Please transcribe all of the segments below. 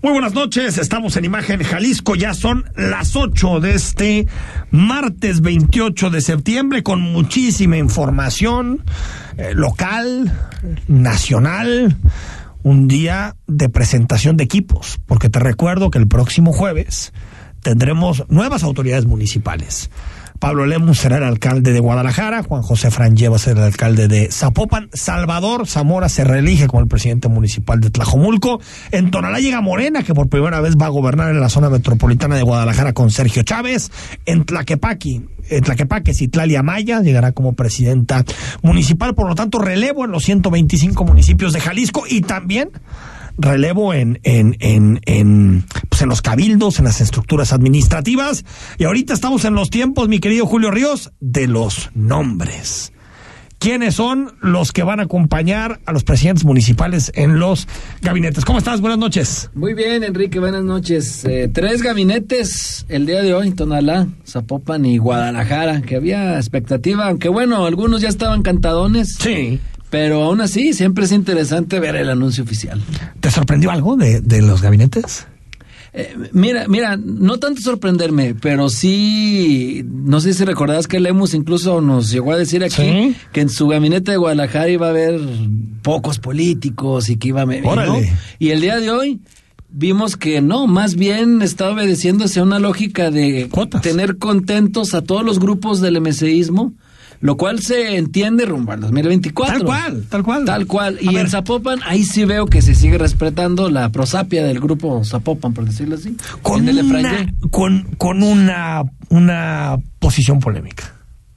Muy buenas noches, estamos en Imagen Jalisco, ya son las 8 de este martes 28 de septiembre con muchísima información eh, local, nacional, un día de presentación de equipos, porque te recuerdo que el próximo jueves tendremos nuevas autoridades municipales. Pablo Lemus será el alcalde de Guadalajara, Juan José Franje va a ser el alcalde de Zapopan, Salvador Zamora se reelige como el presidente municipal de Tlajomulco, en Tonalá llega Morena, que por primera vez va a gobernar en la zona metropolitana de Guadalajara con Sergio Chávez, en Tlaquepaque, en Tlaquepaque, Citlalia Maya llegará como presidenta municipal, por lo tanto relevo en los 125 municipios de Jalisco y también relevo en, en, en, en, pues en los cabildos, en las estructuras administrativas. Y ahorita estamos en los tiempos, mi querido Julio Ríos, de los nombres. ¿Quiénes son los que van a acompañar a los presidentes municipales en los gabinetes? ¿Cómo estás? Buenas noches. Muy bien, Enrique, buenas noches. Eh, tres gabinetes el día de hoy, Tonalá, Zapopan y Guadalajara, que había expectativa, aunque bueno, algunos ya estaban cantadones. Sí. Pero aún así, siempre es interesante ver el anuncio oficial. ¿Te sorprendió algo de, de los gabinetes? Eh, mira, mira, no tanto sorprenderme, pero sí, no sé si recordás que Lemus incluso nos llegó a decir aquí Sí. que en su gabinete de Guadalajara iba a haber pocos políticos y que iba a... ¿no? Y el día de hoy vimos que no, más bien está obedeciéndose a una lógica de Cuotas. tener contentos a todos los grupos del MCIsmo, lo cual se entiende rumbo al 2024. Tal cual, tal cual. Tal cual. Y ver. en Zapopan, ahí sí veo que se sigue respetando la prosapia del grupo Zapopan, por decirlo así. Con una, con, con una, una posición polémica.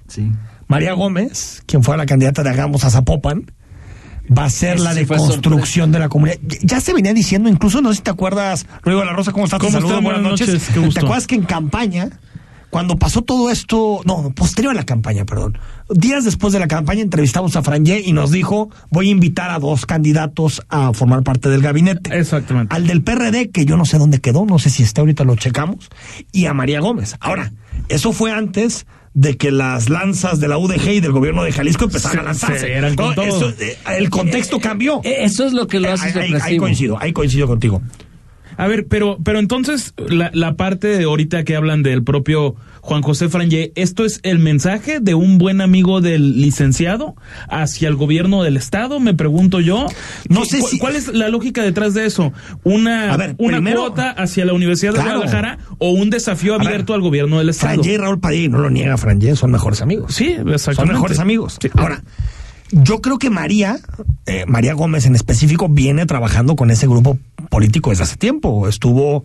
Sí. María Gómez, quien fue la candidata de Hagamos a Zapopan, va a ser la sí de la comunidad. Ya- se venía diciendo, incluso no sé si te acuerdas, Rodrigo de la Rosa, ¿cómo estás? Te ¿Cómo saludo, están? buenas Buenas noches. noches. ¿Te acuerdas que en campaña, cuando pasó todo esto, no, posterior a la campaña, perdón, días después de la campaña entrevistamos a Franje y nos dijo, voy a invitar a dos candidatos a formar parte del gabinete. Exactamente. Al del PRD, que yo no sé dónde quedó, no sé si está ahorita lo checamos, y a María Gómez. Ahora, eso fue antes de que las lanzas de la UDG y del gobierno de Jalisco empezaran a Se- lanzarse. se eran con No, todo. eso, eh, el contexto cambió. Eh, Eso es lo que lo Eh, hace ahí, coincido, ahí coincido contigo. A ver, pero, pero entonces, la, la parte de ahorita que hablan del propio Juan José Franje, ¿esto es el mensaje de un buen amigo del licenciado hacia el gobierno del Estado? Me pregunto yo. No ¿Qué- sé cu- si- ¿Cuál es la lógica detrás de eso? ¿Una, ver, una primero- cuota hacia la Universidad Claro. de Guadalajara o un desafío ver, abierto al gobierno del Estado? Franje y Raúl Padilla, no lo niega Franje, son mejores amigos. Sí, exactamente. Son mejores amigos. Sí. Ahora, yo creo que María, eh, María Gómez en específico, viene trabajando con ese grupo político desde hace tiempo. Estuvo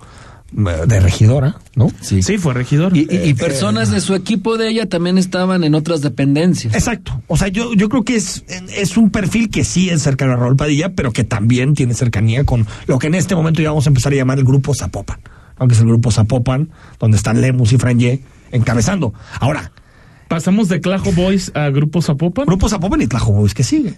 eh, de regidora, ¿no? Sí. Sí, fue regidor. Y, y- y personas de su equipo de ella también estaban en otras dependencias. Exacto. O sea, yo, yo creo que es, es un perfil que sí es cercano a Raúl Padilla, pero que también tiene cercanía con lo que en este momento ya vamos a empezar a llamar el grupo Zapopan. Aunque es el grupo Zapopan, donde están Lemus y Franje encabezando. Ahora, Pasamos de Clajo Boys a Grupo Zapopan. Grupo Zapopan y Tlajobois que sigue.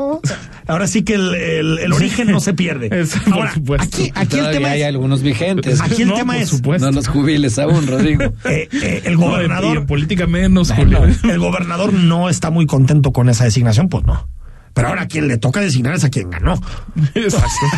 Oh, Ahora sí que el, el- el origen no se pierde. Por Ahora, supuesto. aquí, aquí el tema hay es, algunos vigentes. Aquí el No, tema por es- supuesto. No los jubiles aún, Rodrigo. eh, eh, el No, gobernador, en política menos, Bueno, Julio. el gobernador no está muy contento con esa designación, pues no. Pero ahora a quien le toca designar es a quien ganó.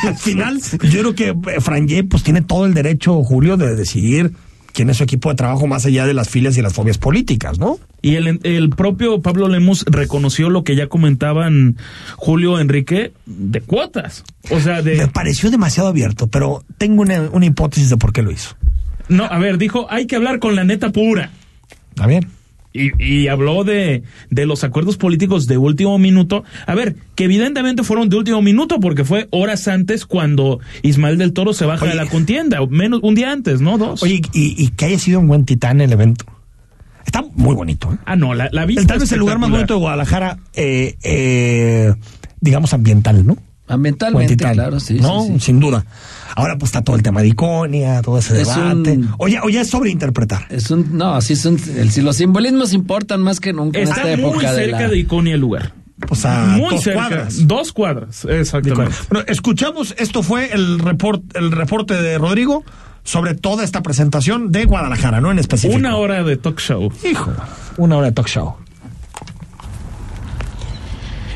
Al final, yo creo que eh, Franje pues tiene todo el derecho, Julio, de decidir quién es su equipo de trabajo más allá de las filias y las fobias políticas, ¿no? Y el, el propio Pablo Lemus reconoció lo que ya comentaban Julio Enrique de cuotas. O sea, Me de... pareció demasiado abierto, pero tengo una, una hipótesis de por qué lo hizo. No, a ver, dijo, hay que hablar con la neta pura. ¿Está bien? Y, y habló de, de los acuerdos políticos de último minuto. A ver, que evidentemente fueron de último minuto porque fue horas antes cuando Ismael del Toro se baja Oye. de la contienda. Menos, un día antes, ¿no? Dos. Oye, y, y que haya sido un buen titán el evento. Está muy bonito, ¿eh? Ah, no, la, la vista El, tal vez el lugar más bonito de. Guadalajara, eh, eh, digamos, ambiental, ¿no? Ambientalmente, claro, sí, ¿no? sí, sí. Sin duda. Ahora pues está todo el tema de Iconia, todo ese Es debate. un- Oye, oye, es sobreincterpretar. Es un, no, sí son, el- si los simbolismos importan más que nunca en Está muy de cerca la- de Iconia el lugar. O sea, muy dos cerca. cuadras. Dos cuadras, exactamente. Bueno, escuchamos, esto fue el, report, el reporte de Rodrigo sobre toda esta presentación de Guadalajara, ¿no? En específico. Una hora de talk show. Hijo, una hora de talk show.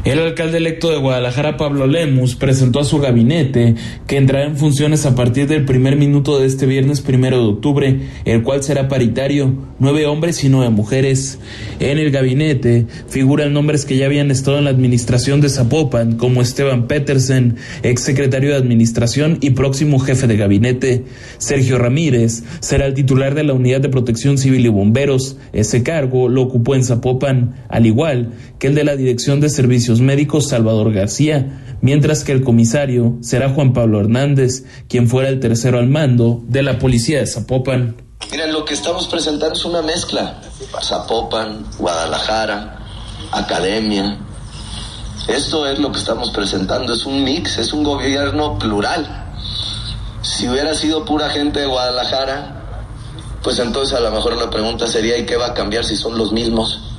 El alcalde electo de Guadalajara, Pablo Lemus, presentó a su gabinete, que entrará en funciones a partir del primer minuto de este viernes primero de octubre, el cual será paritario, nueve hombres y nueve mujeres. En el gabinete figuran nombres que ya habían estado en la administración de Zapopan, como Esteban Petersen, exsecretario de Administración y próximo jefe de gabinete. Sergio Ramírez será el titular de la Unidad de Protección Civil y Bomberos. Ese cargo lo ocupó en Zapopan, al igual que el de la Dirección de Servicios Médicos Salvador García, mientras que el comisario será Juan Pablo Hernández, quien fuera el tercero al mando de la policía de Zapopan. Miren, lo que estamos presentando es una mezcla. Zapopan, Guadalajara, Academia. Esto es lo que estamos presentando, es un mix, es un gobierno plural. Si hubiera sido pura gente de Guadalajara, pues entonces a lo mejor la pregunta sería ¿y qué va a cambiar si son los mismos?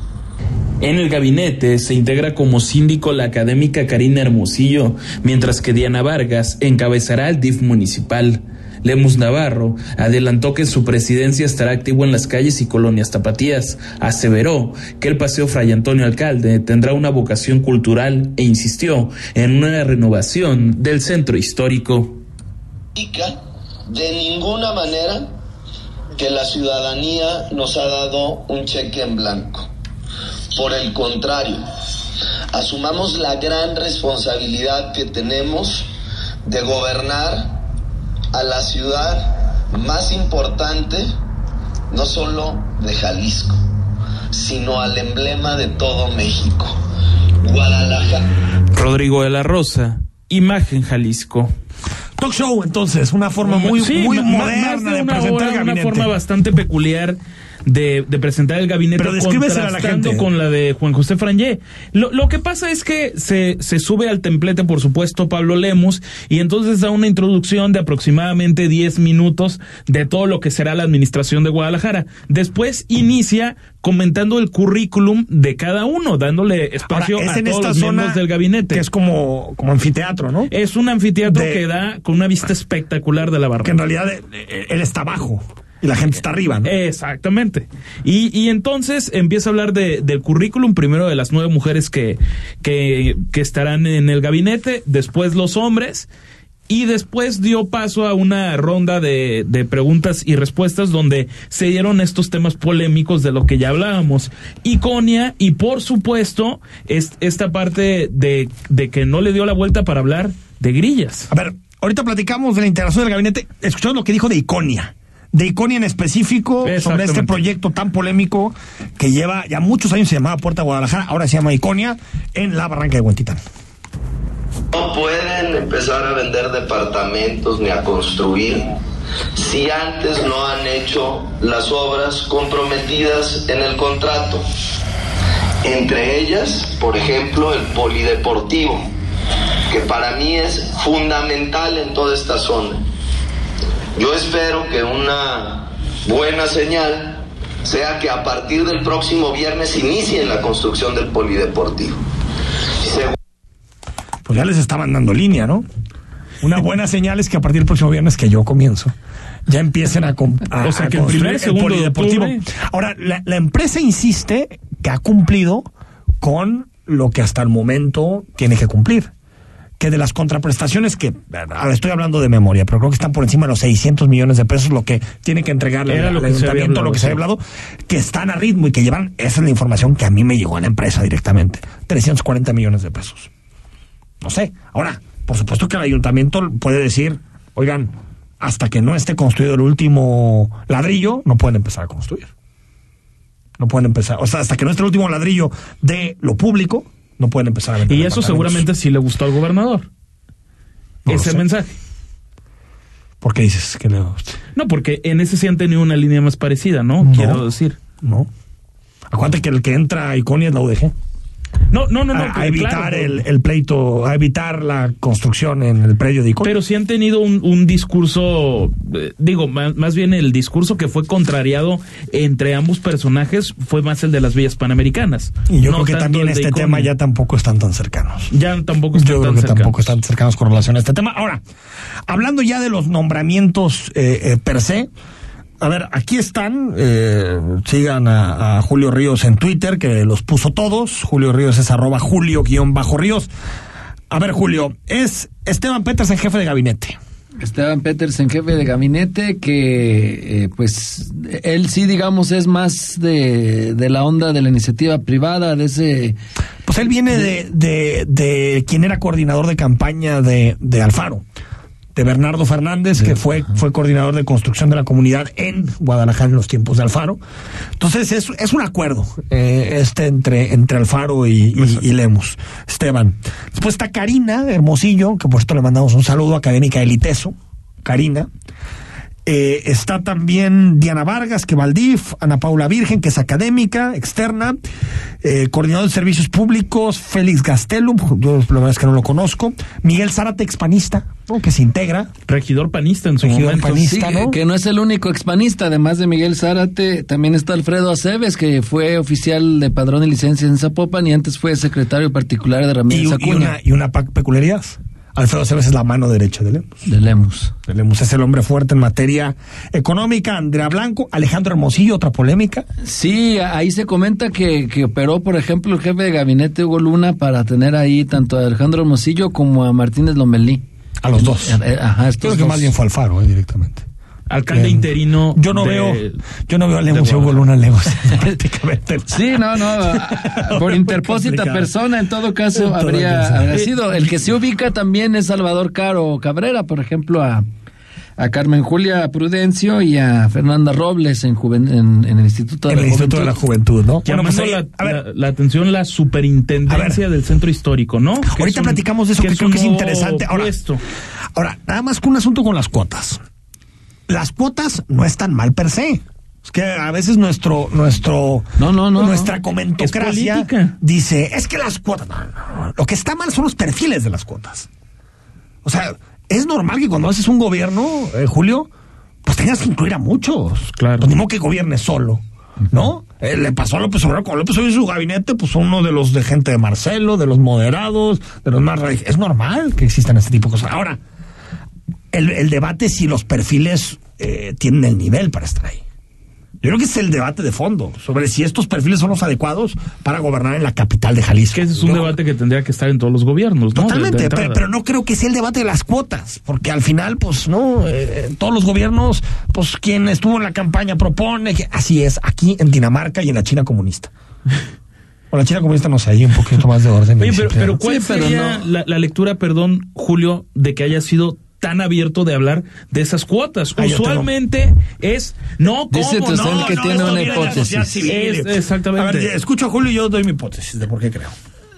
En el gabinete se integra como síndico la académica Karina Hermosillo, mientras que Diana Vargas encabezará el DIF municipal. Lemus Navarro adelantó que su presidencia estará activo en las calles y colonias tapatías. Aseveró que el Paseo Fray Antonio Alcalde tendrá una vocación cultural e insistió en una renovación del centro histórico. de ninguna manera que la ciudadanía nos ha dado un cheque en blanco. Por el contrario, asumamos la gran responsabilidad que tenemos de gobernar a la ciudad más importante, no solo de Jalisco, sino al emblema de todo México, Guadalajara. Rodrigo de la Rosa, Imagen Jalisco. Talk show, entonces, una forma muy, Sí, muy moderna de presentar hora, el una forma bastante peculiar de, de presentar el gabinete Pero descríbesela a la contrastando gente. con la de Juan José Frangé. Lo, lo que pasa es que se, se sube al templete, por supuesto, Pablo Lemus, y entonces da una introducción de aproximadamente 10 minutos de todo lo que será la administración de Guadalajara. Después inicia comentando el currículum de cada uno, dándole Ahora, espacio es a en todos esta los zona miembros del gabinete. que es como, como anfiteatro, ¿no? Es un anfiteatro de- que da con una vista espectacular de la barra. que en realidad eh, eh, él está abajo y la gente está arriba, ¿no? Exactamente. Y, y entonces empieza a hablar de, del currículum, primero de las nueve mujeres que, que, que estarán en el gabinete, después los hombres, y después dio paso a una ronda de, de preguntas y respuestas donde se dieron estos temas polémicos de lo que ya hablábamos. Iconia, y por supuesto, es, esta parte de, de que no le dio la vuelta para hablar de grillas. A ver, ahorita platicamos de la integración del gabinete, escuchando lo que dijo de Iconia. De Iconia en específico, sobre este proyecto tan polémico que lleva ya muchos años, se llamaba Puerta Guadalajara, ahora se llama Iconia, en la barranca de Huentitán. No pueden empezar a vender departamentos ni a construir si antes no han hecho las obras comprometidas en el contrato. Entre ellas, por ejemplo, el polideportivo, que para mí es fundamental en toda esta zona. Yo espero que una buena señal sea que a partir del próximo viernes inicien la construcción del polideportivo. Pues ya les estaban dando línea, ¿no? Una buena señal es que a partir del próximo viernes que yo comienzo, ya empiecen a, a- O sea, a que el construir primer, de polideportivo. Ahora, la, la empresa insiste que ha cumplido con lo que hasta el momento tiene que cumplir. Que de las contraprestaciones que, ahora estoy hablando de memoria, pero creo que están por encima de los 600 millones de pesos lo que tiene que entregarle al ayuntamiento, lo que se había hablado, que están a ritmo y que llevan, esa es la información que a mí me llegó a la empresa directamente, 340 millones de pesos. No sé. Ahora, por supuesto que el ayuntamiento puede decir, oigan, hasta que no esté construido el último ladrillo, no pueden empezar a construir. No pueden empezar, o sea, hasta que no esté el último ladrillo de lo público, no pueden empezar a vender Y eso seguramente sí le gustó al gobernador. No ese mensaje. ¿Por qué dices que le No, porque en ese sí han tenido una línea más parecida, ¿no? No. Quiero decir. No. Acuérdate que el que entra a Iconia es la UDG. No, no, no, no. a, a evitar claro, el, el pleito, a evitar la construcción en el predio de Icon. Pero sí han tenido un, un discurso, eh, digo, más, más bien el discurso que fue contrariado entre ambos personajes fue más el de las villas panamericanas. y yo No creo que también este tema ya tampoco están tan cercanos. Ya tampoco están Yo creo tan que cercanos. tampoco están cercanos con relación a este tema. Ahora, hablando ya de los nombramientos eh, eh, per se, a ver, aquí están, eh, sigan a, a Julio Ríos en Twitter, que los puso todos. Julio Ríos es arroba Julio-Ríos. A ver, Julio, es Esteban Peters en jefe de gabinete. Esteban Petersen, jefe de gabinete, que eh, pues él sí, digamos, es más de, de la onda de la iniciativa privada, de ese... Pues él viene de, de, de quien era coordinador de campaña de, de Alfaro, de Bernardo Fernández, que fue, fue coordinador de construcción de la comunidad en Guadalajara en los tiempos de Alfaro. Entonces es, es un acuerdo eh, este entre, entre Alfaro y, y, y Lemus, Esteban. Después está Karina Hermosillo, que por esto le mandamos un saludo, académica del ITESO, Karina. Eh, está también Diana Vargas, que Valdif, Ana Paula Virgen, que es académica, externa, eh, coordinador de servicios públicos, Félix Gastelum, yo la verdad es que no lo conozco, Miguel Zárate, expanista, ¿no? que se integra, Regidor panista en su Regidor momento. panista. Sí, ¿no? que no es el único expanista, además de Miguel Zárate, también está Alfredo Aceves, que fue oficial de padrón y licencia en Zapopan y antes fue secretario particular de y, Ramírez y Acuña, una, y una peculiaridad. Alfredo Aceves es la mano derecha de Lemus. de Lemus. De Lemus es el hombre fuerte en materia económica. Andrea Blanco, Alejandro Hermosillo, otra polémica. Sí, ahí se comenta que, que operó, por ejemplo, el jefe de gabinete Hugo Luna para tener ahí tanto a Alejandro Hermosillo como a Martínez Lomelí. A los dos. Eh, Ajá, Creo que dos. más bien fue Alfaro, eh, directamente. Alcalde interino. Yo no de- veo, yo no veo a Lemos y a Hugo Guadalajara. Luna Lemos. prácticamente. Sí, no, no. a- Por interpósita persona, en todo caso, En todo habría, sido. El que se ubica también es Salvador Caro Cabrera, por ejemplo, a, a Carmen Julia Prudencio y a Fernanda Robles en, juven- en, en el Instituto de En el la Instituto de la Juventud. ¿no? Llamando Bueno, pues, la, eh, a la- la atención la superintendencia A del centro histórico, ¿no? Que Ahorita es un- platicamos de eso, que, es creo que es interesante. Ahora, puesto. ahora, nada más que un asunto con las cuotas. Las cuotas no están mal per se. Es que a veces nuestro, nuestro, No, no, no, nuestra comentocracia Es dice, es que las cuotas, no, no, no. lo que está mal son los perfiles de las cuotas. O sea, es normal que cuando haces un gobierno, eh, Julio, pues tengas que incluir a muchos. Claro. Pues ni modo que gobierne solo, ¿no? Eh, le pasó a López Obrador, con López Obrador y su gabinete, pues uno de los de gente de Marcelo, de los moderados, de los más radicales. Es normal que existan este tipo de cosas. Ahora, el, el debate es si los perfiles eh, tienen el nivel para estar ahí. Yo creo que es el debate de fondo sobre si estos perfiles son los adecuados para gobernar en la capital de Jalisco. Que ese es un Yo- debate que tendría que estar en todos los gobiernos, ¿no? De- de Totalmente, pero, pero no creo que sea el debate de las cuotas, porque al final, pues no, eh, todos los gobiernos, pues quien estuvo en la campaña propone que así es, aquí en Dinamarca y en la China comunista. O la China comunista no sé, hay un poquito más de orden. Oye, pero, pero. ¿cuál Sí, pero sería no. la, la lectura, perdón, Julio, de que haya sido tan abierto de hablar de esas cuotas? Ah, Usualmente es, no, ¿cómo Dice no? que no, tiene una hipótesis. Es- exactamente. A ver, escucho a Julio y yo doy mi hipótesis de por qué creo.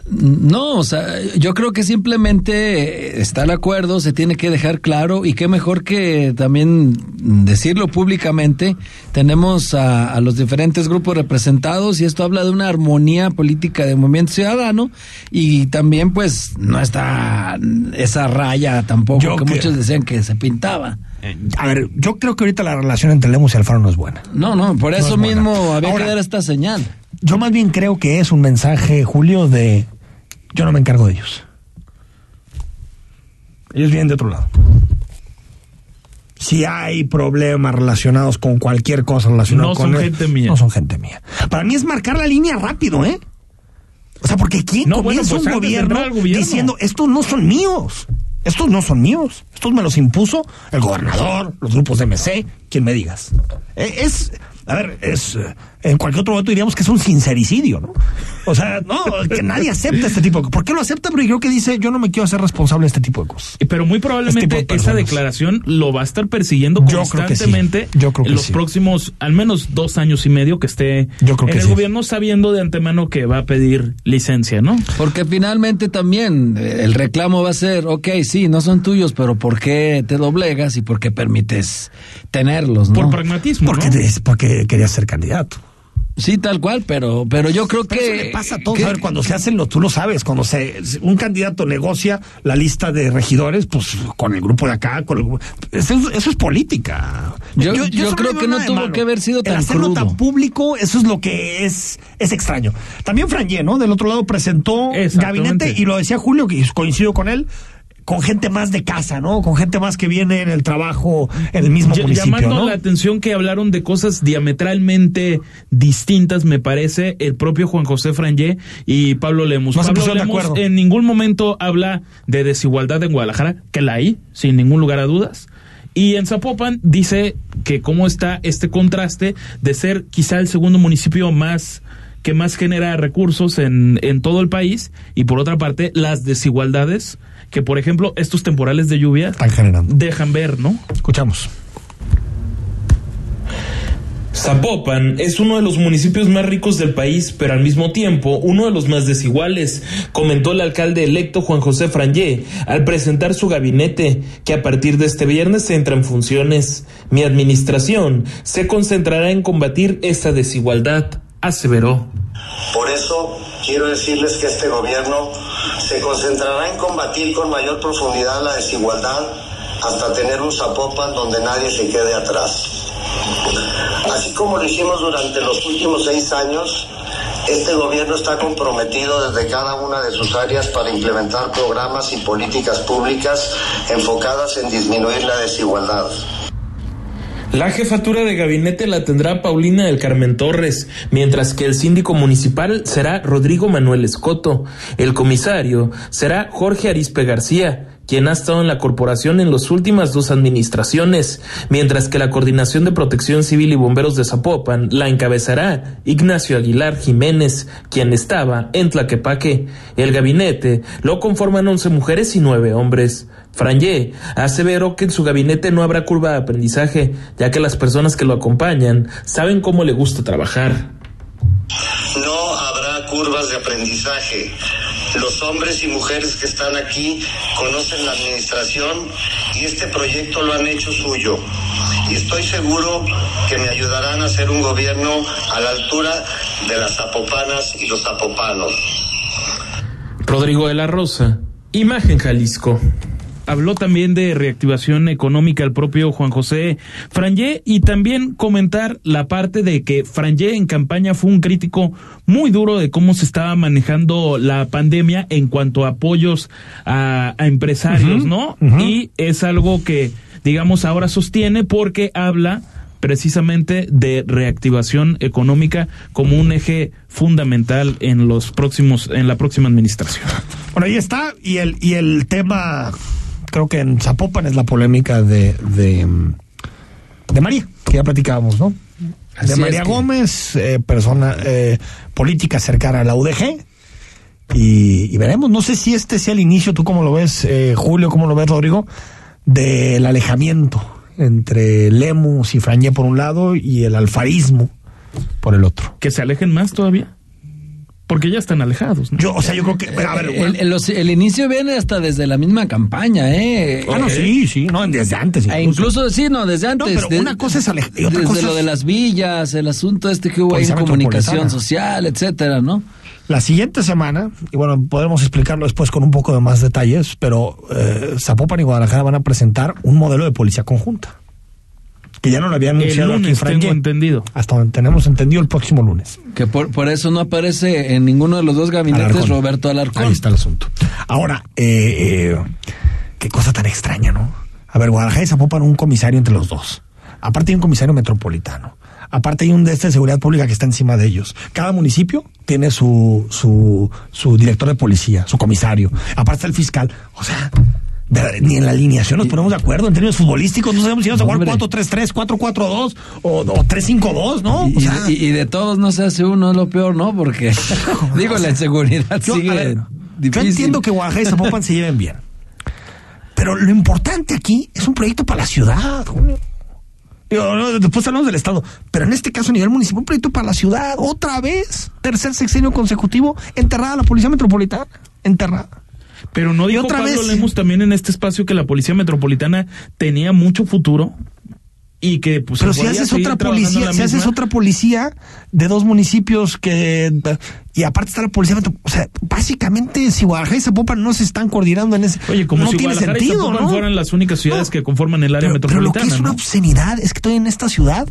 No, o sea, yo creo que simplemente está el acuerdo, se tiene que dejar claro y qué mejor que también decirlo públicamente. Tenemos a, a los diferentes grupos representados y esto habla de una armonía política de movimiento ciudadano y también pues no está esa raya tampoco Yo que muchos decían que se pintaba. A ver, yo creo que ahorita la relación entre Lemos y Alfaro no es buena. No, no, por eso es buena. mismo había Ahora- que dar esta señal. Yo más bien creo que es un mensaje, Julio, de yo no me encargo de ellos. Ellos vienen de otro lado. Si hay problemas relacionados con cualquier cosa relacionada No con son él, gente mía. No son gente mía. Para mí es marcar la línea rápido, ¿eh? O sea, porque ¿quién No, bueno, comienza pues un gobierno, gobierno. diciendo estos no son míos? Estos no son míos. Estos me los impuso el gobernador, los grupos de MC, quien me digas. Eh, Es, a ver, es, en cualquier otro momento diríamos que es un sincericidio, ¿no? O sea, no, que nadie acepta este tipo de cosas. ¿Por qué lo acepta? Porque creo que dice, yo no me quiero hacer responsable de este tipo de cosas. Pero muy Este probablemente de esa declaración lo va a estar persiguiendo Yo creo que sí. constantemente Yo creo que en los sí. próximos, al menos dos años y medio que esté Yo creo en que el sí. gobierno sabiendo de antemano que va a pedir licencia, ¿no? Porque finalmente también eh, el reclamo va a ser, ok, sí, no son tuyos, pero ¿por qué te doblegas y por qué permites tenerlos? ¿no? Por pragmatismo, Porque, ¿no? es- porque quería ser candidato. Sí, tal cual, pero, pero yo creo Pero que. eso le pasa a todos. que- A ver, cuando se hacen lo, tú lo sabes, cuando se un candidato negocia la lista de regidores, pues con el grupo de acá, con el grupo- eso, es- eso es política. Yo- yo creo que no tuvo malo. que haber sido El tan hacerlo crudo. tan público, eso es lo que es, es extraño. También Franje, ¿no? Del otro lado presentó gabinete y lo decía Julio, que coincido con él. Con gente más de casa, ¿no? Con gente más que viene en el trabajo en el mismo Ll- municipio, Llamando ¿no? la atención que hablaron de cosas diametralmente distintas, me parece, el propio Juan José Frangé y Pablo Lemus. No se Pablo de Lemus acuerdo. en ningún momento habla de desigualdad en Guadalajara, que la hay, sin ningún lugar a dudas. Y en Zapopan dice que cómo está este contraste de ser quizá el segundo municipio más que más genera recursos en, en todo el país y por otra parte las desigualdades que por ejemplo estos temporales de lluvia Están generando. dejan ver, ¿no? Escuchamos. Zapopan es uno de los municipios más ricos del país, pero al mismo tiempo uno de los más desiguales, comentó el alcalde electo Juan José Frangé al presentar su gabinete, que a partir de este viernes entra en funciones. Mi administración se concentrará en combatir esta desigualdad, aseveró. Por eso quiero decirles que este gobierno se concentrará en combatir con mayor profundidad la desigualdad hasta tener un Zapopan donde nadie se quede atrás. Así como lo hicimos durante los últimos seis años, este gobierno está comprometido desde cada una de sus áreas para implementar programas y políticas públicas enfocadas en disminuir la desigualdad. La jefatura de gabinete la tendrá Paulina del Carmen Torres, mientras que el síndico municipal será Rodrigo Manuel Escoto. El comisario será Jorge Arispe García, quien ha estado en la corporación en las últimas dos administraciones, mientras que la coordinación de protección civil y bomberos de Zapopan la encabezará Ignacio Aguilar Jiménez, quien estaba en Tlaquepaque. El gabinete lo conforman 11 mujeres y 9 hombres. Frangé aseveró que en su gabinete no habrá curva de aprendizaje, ya que las personas que lo acompañan saben cómo le gusta trabajar. No habrá curvas de aprendizaje. Los hombres y mujeres que están aquí conocen la administración y este proyecto lo han hecho suyo. Y estoy seguro que me ayudarán a hacer un gobierno a la altura de las zapopanas y los zapopanos. Rodrigo de la Rosa, Imagen Jalisco. Habló también de reactivación económica el propio Juan José Frangé y también comentar la parte de que Frangé en campaña fue un crítico muy duro de cómo se estaba manejando la pandemia en cuanto a apoyos a, a empresarios, ¿no? Y es algo que, digamos, ahora sostiene porque habla precisamente de reactivación económica como un eje fundamental en los próximos en la próxima administración. Bueno, ahí está. Y el, y el tema, creo que en Zapopan es la polémica de, de, de María, que ya platicábamos, ¿no? Así de es María que- Gómez, eh, persona eh, política cercana a la UDG. Y, y veremos, no sé si este sea el inicio, tú cómo lo ves, eh, Julio, cómo lo ves, Rodrigo, del alejamiento entre Lemus y Frañé por un lado y el alfarismo por el otro. que se alejen más todavía. Porque ya están alejados. ¿no? Yo, o sea, yo creo que. A ver, el, el- los- el inicio viene hasta desde la misma campaña, ¿eh? ah, no, sí, sí, no, desde antes. e incluso, sí, no, desde antes. pero de- una cosa es ale- y otra desde cosa lo es- de las villas, el asunto este que hubo ahí en comunicación social, etcétera, ¿no? La siguiente semana, y bueno, podremos explicarlo después con un poco de más detalles, pero eh, Zapopan y Guadalajara van a presentar un modelo de policía conjunta. Que ya no lo habían El anunciado aquí en lunes Franje. tengo entendido. Hasta donde tenemos entendido el próximo lunes. Que por, por eso no aparece en ninguno de los dos gabinetes Alarcón. Roberto Alarcón. Ahí está el asunto. Ahora, eh, eh, qué cosa tan extraña, ¿no? A ver, Guadalajara y Zapopan, un comisario entre los dos. Aparte hay un comisario metropolitano. Aparte hay un de este de seguridad pública que está encima de ellos. Cada municipio tiene su, su, su director de policía, su comisario. Aparte está el fiscal. O sea, de- ni en la alineación nos ponemos de acuerdo en términos futbolísticos. No sabemos si vamos a jugar Hombre. 4-3-3, 4-4-2 o, o 3-5-2, ¿no? Y, O sea, y- y de todos no se hace uno, es lo peor, ¿no? Porque, digo, la inseguridad Yo, sigue ver, difícil. Yo entiendo que Guadalajara y Zapopan se lleven bien. Pero lo importante aquí es un proyecto para la ciudad. Julio. Digo, después hablamos del Estado. Pero en este caso, a nivel municipal, un proyecto para la ciudad. Otra vez, tercer sexenio consecutivo, enterrada la Policía Metropolitana. Enterrada. Pero no Y dijo otra Pablo vez- también en este espacio que la Policía Metropolitana tenía mucho futuro. y que pues Pero si haces otra policía, si haces otra policía de dos municipios que y aparte está la policía, o sea, básicamente si Guadalajara y Zapopan no se están coordinando en ese Oye, como no si tiene Guadalajara y sentido, Zapopan ¿no? fueran las únicas ciudades No. que conforman el área pero, pero lo que metropolitana, es una obscenidad es que todavía en esta ciudad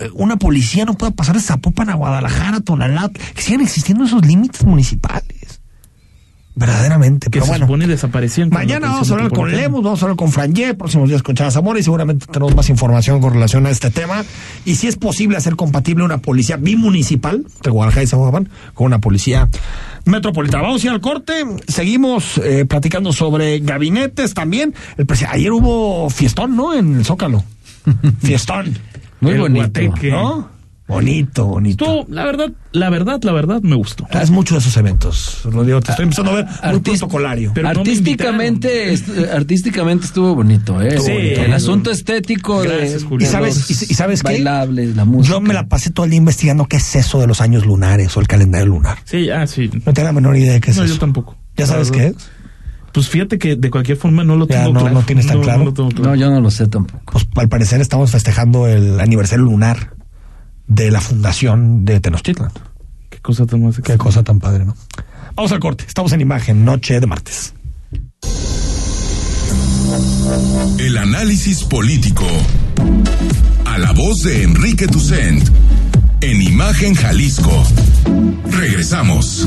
eh, una policía no pueda pasar de Zapopan a Guadalajara, Tonalá, que sigan existiendo esos límites municipales. Verdaderamente, que pero se bueno. supone desaparecían. Mañana vamos a hablar con. Lemos, vamos a hablar con Franje, próximos días con Chava Zamora y seguramente tenemos más información con relación a este tema. Y si es posible hacer compatible una policía bimunicipal de Guadalajara y Zapopan con una policía metropolitana. Vamos a ir al corte, seguimos eh, platicando sobre gabinetes también. El Ayer hubo fiestón, ¿no? En el Zócalo. Fiestón. Muy El bonito. guateque. ¿No? Bonito, bonito. Estuvo, la verdad, la verdad, la verdad, me gustó. Es mucho de esos eventos, Rodrigo. Te estoy empezando a ver muy Artist- protocolario. Pero no me artísticamente, est- artísticamente estuvo bonito, ¿eh? Sí. el asunto estético Gracias, de, Julio. ¿Y sabes, y, y sabes qué? bailables, la música. Yo me la pasé todo el día investigando qué es eso de los años lunares o el calendario lunar. Sí, ah, sí. No tengo la menor idea de qué es No, eso. yo tampoco. ¿Ya sabes qué es? Pues fíjate que de cualquier forma no lo Ya, tengo no- claro. no tienes tan claro. lo tengo claro. No, yo no lo sé tampoco. Pues al parecer estamos festejando el aniversario lunar de la fundación de Tenochtitlan. Qué cosa tan más Qué cosa tan padre, ¿no? Vamos al corte. Estamos en imagen, noche de martes. El análisis político. A la voz de Enrique Tucent. En Imagen Jalisco. Regresamos.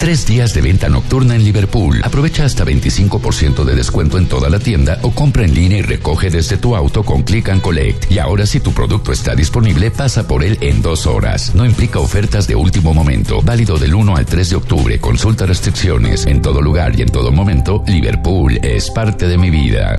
Tres días de venta nocturna en Liverpool. Aprovecha hasta 25% de descuento en toda la tienda o compra en línea y recoge desde tu auto con Click and Collect. Y ahora si tu producto está disponible, pasa por él en dos horas. No implica ofertas de último momento. Válido del 1 al 3 de octubre. Consulta restricciones. En todo lugar y en todo momento, Liverpool es parte de mi vida.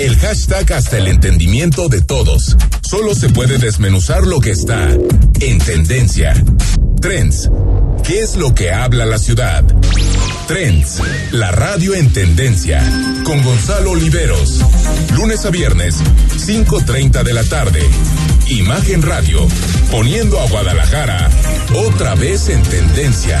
el hashtag hasta el entendimiento de todos. Solo se puede desmenuzar lo que está en tendencia. Trends. ¿Qué es lo que habla la ciudad? Trends, la radio en tendencia, con Gonzalo Oliveros. Lunes a viernes, 5.30 de la tarde. Imagen Radio, poniendo a Guadalajara otra vez en tendencia.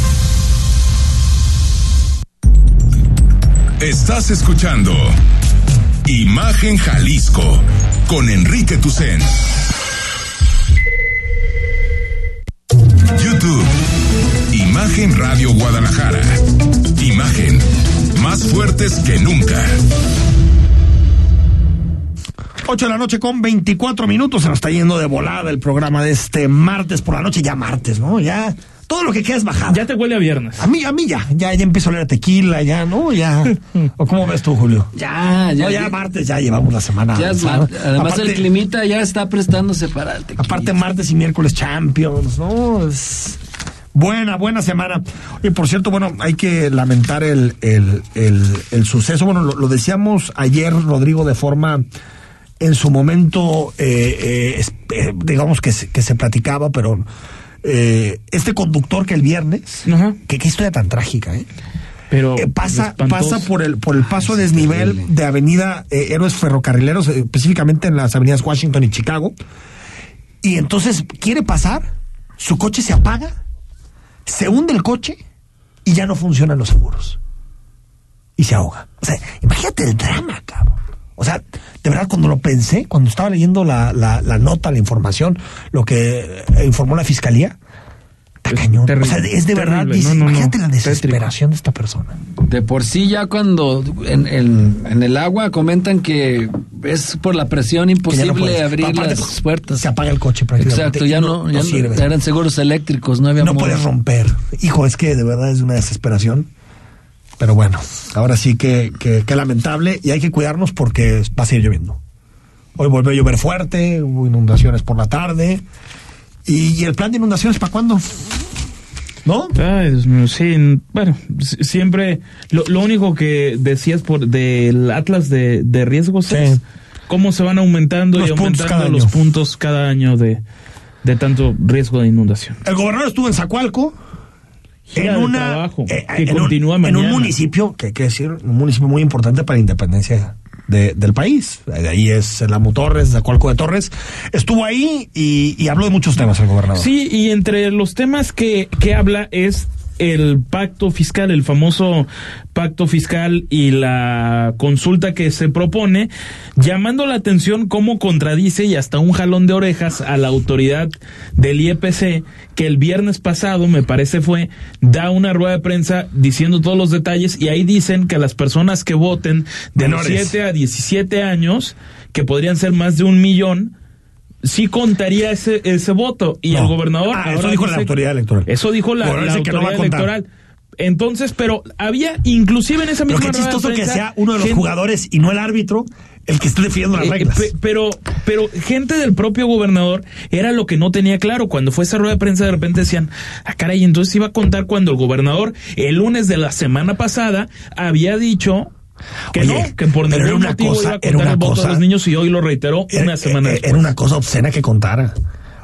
Estás escuchando Imagen Jalisco con Enrique Tucen. YouTube. Imagen Radio Guadalajara. Imagen. Más fuertes que nunca. 8 de la noche con 24 minutos. Se nos está yendo de volada el programa de este martes por la noche. Ya martes, ¿no? Ya todo lo que queda es bajada. Ya te huele a viernes. A mí, a mí ya. Ya, ya empiezo a leer tequila, ya, ¿no? Ya. ¿O cómo ves tú, Julio? Ya, ya. No, ya martes, ya llevamos la semana. Ya es mar- Además, Aparte- el climita ya está prestándose para el tequila. Aparte, martes y miércoles Champions, ¿no? Es buena, buena semana. Oye, por cierto, bueno, hay que lamentar el, el, el, el suceso. Bueno, lo, lo decíamos ayer, Rodrigo, de forma en su momento, eh, eh, eh, digamos que se, que se platicaba, pero eh, este conductor que el viernes, Ajá. que qué historia tan trágica, ¿eh? Pero Eh, pasa pasa por el por el paso a desnivel de Avenida eh, Héroes Ferrocarrileros, eh, específicamente en las avenidas Washington y Chicago. Y entonces quiere pasar, su coche se apaga, se hunde el coche y ya no funcionan los seguros. Y se ahoga. O sea, imagínate el drama, cabrón. O sea, de verdad, cuando lo pensé, cuando estaba leyendo la, la, la nota, la información, lo que eh, informó la fiscalía, está Es cañón. terrible, o sea, es de verdad, terrible. dices, No, no, no. imagínate la Tétrico. desesperación de esta persona. De por sí ya cuando en, en- en el agua comentan que es por la presión imposible abrir Aparte, las puertas. Se apaga el coche prácticamente. Exacto, ya no, ya no- sirve. eran seguros eléctricos, no había no modo. puedes romper. Hijo, es que de verdad es una desesperación. Pero bueno, ahora sí que, que, que lamentable y hay que cuidarnos porque va a seguir lloviendo. Hoy volvió a llover fuerte, hubo inundaciones por la tarde. ¿Y, el plan de inundaciones para cuándo? ¿No? Ay, Dios mío, sí, bueno, si- siempre lo, lo único que decías por del Atlas de, de riesgos Sí. es cómo se van aumentando Los y aumentando los puntos cada año de, de tanto riesgo de inundación. El gobernador estuvo en Zacualco. En de una eh, que en, continúa un, en un mañana. municipio que hay que decir un municipio muy importante para la independencia de- del país. De ahí es el Amo Torres Zacualco de Torres. Estuvo ahí y, y habló de muchos temas el gobernador. Sí, y entre los temas que, que habla es el pacto fiscal, el famoso pacto fiscal y la consulta que se propone, llamando la atención cómo contradice y hasta un jalón de orejas a la autoridad del IEPC, que el viernes pasado, me parece fue, da una rueda de prensa diciendo todos los detalles y ahí dicen que las personas que voten de los Menores. 7 a 17 años, que podrían ser más de un millón, sí contaría ese, ese voto. Y No. el gobernador. Ah, eso dijo la autoridad electoral. Eso dijo la, no autoridad electoral. Entonces, pero había inclusive en esa pero misma qué rueda de chistoso que sea uno de los gente- jugadores y no el árbitro el que esté defendiendo las eh, reglas pe- pero, pero gente del propio gobernador era lo que no tenía claro. Cuando fue esa rueda de prensa, de repente decían, ah, caray, entonces iba a contar cuando el gobernador, el lunes de la semana pasada, había dicho que Oye, no, que por era ningún una motivo cosa- iba a era contar una el voto cosa- de los niños y hoy lo reiteró Era- una semana era, después. era una cosa obscena que contara.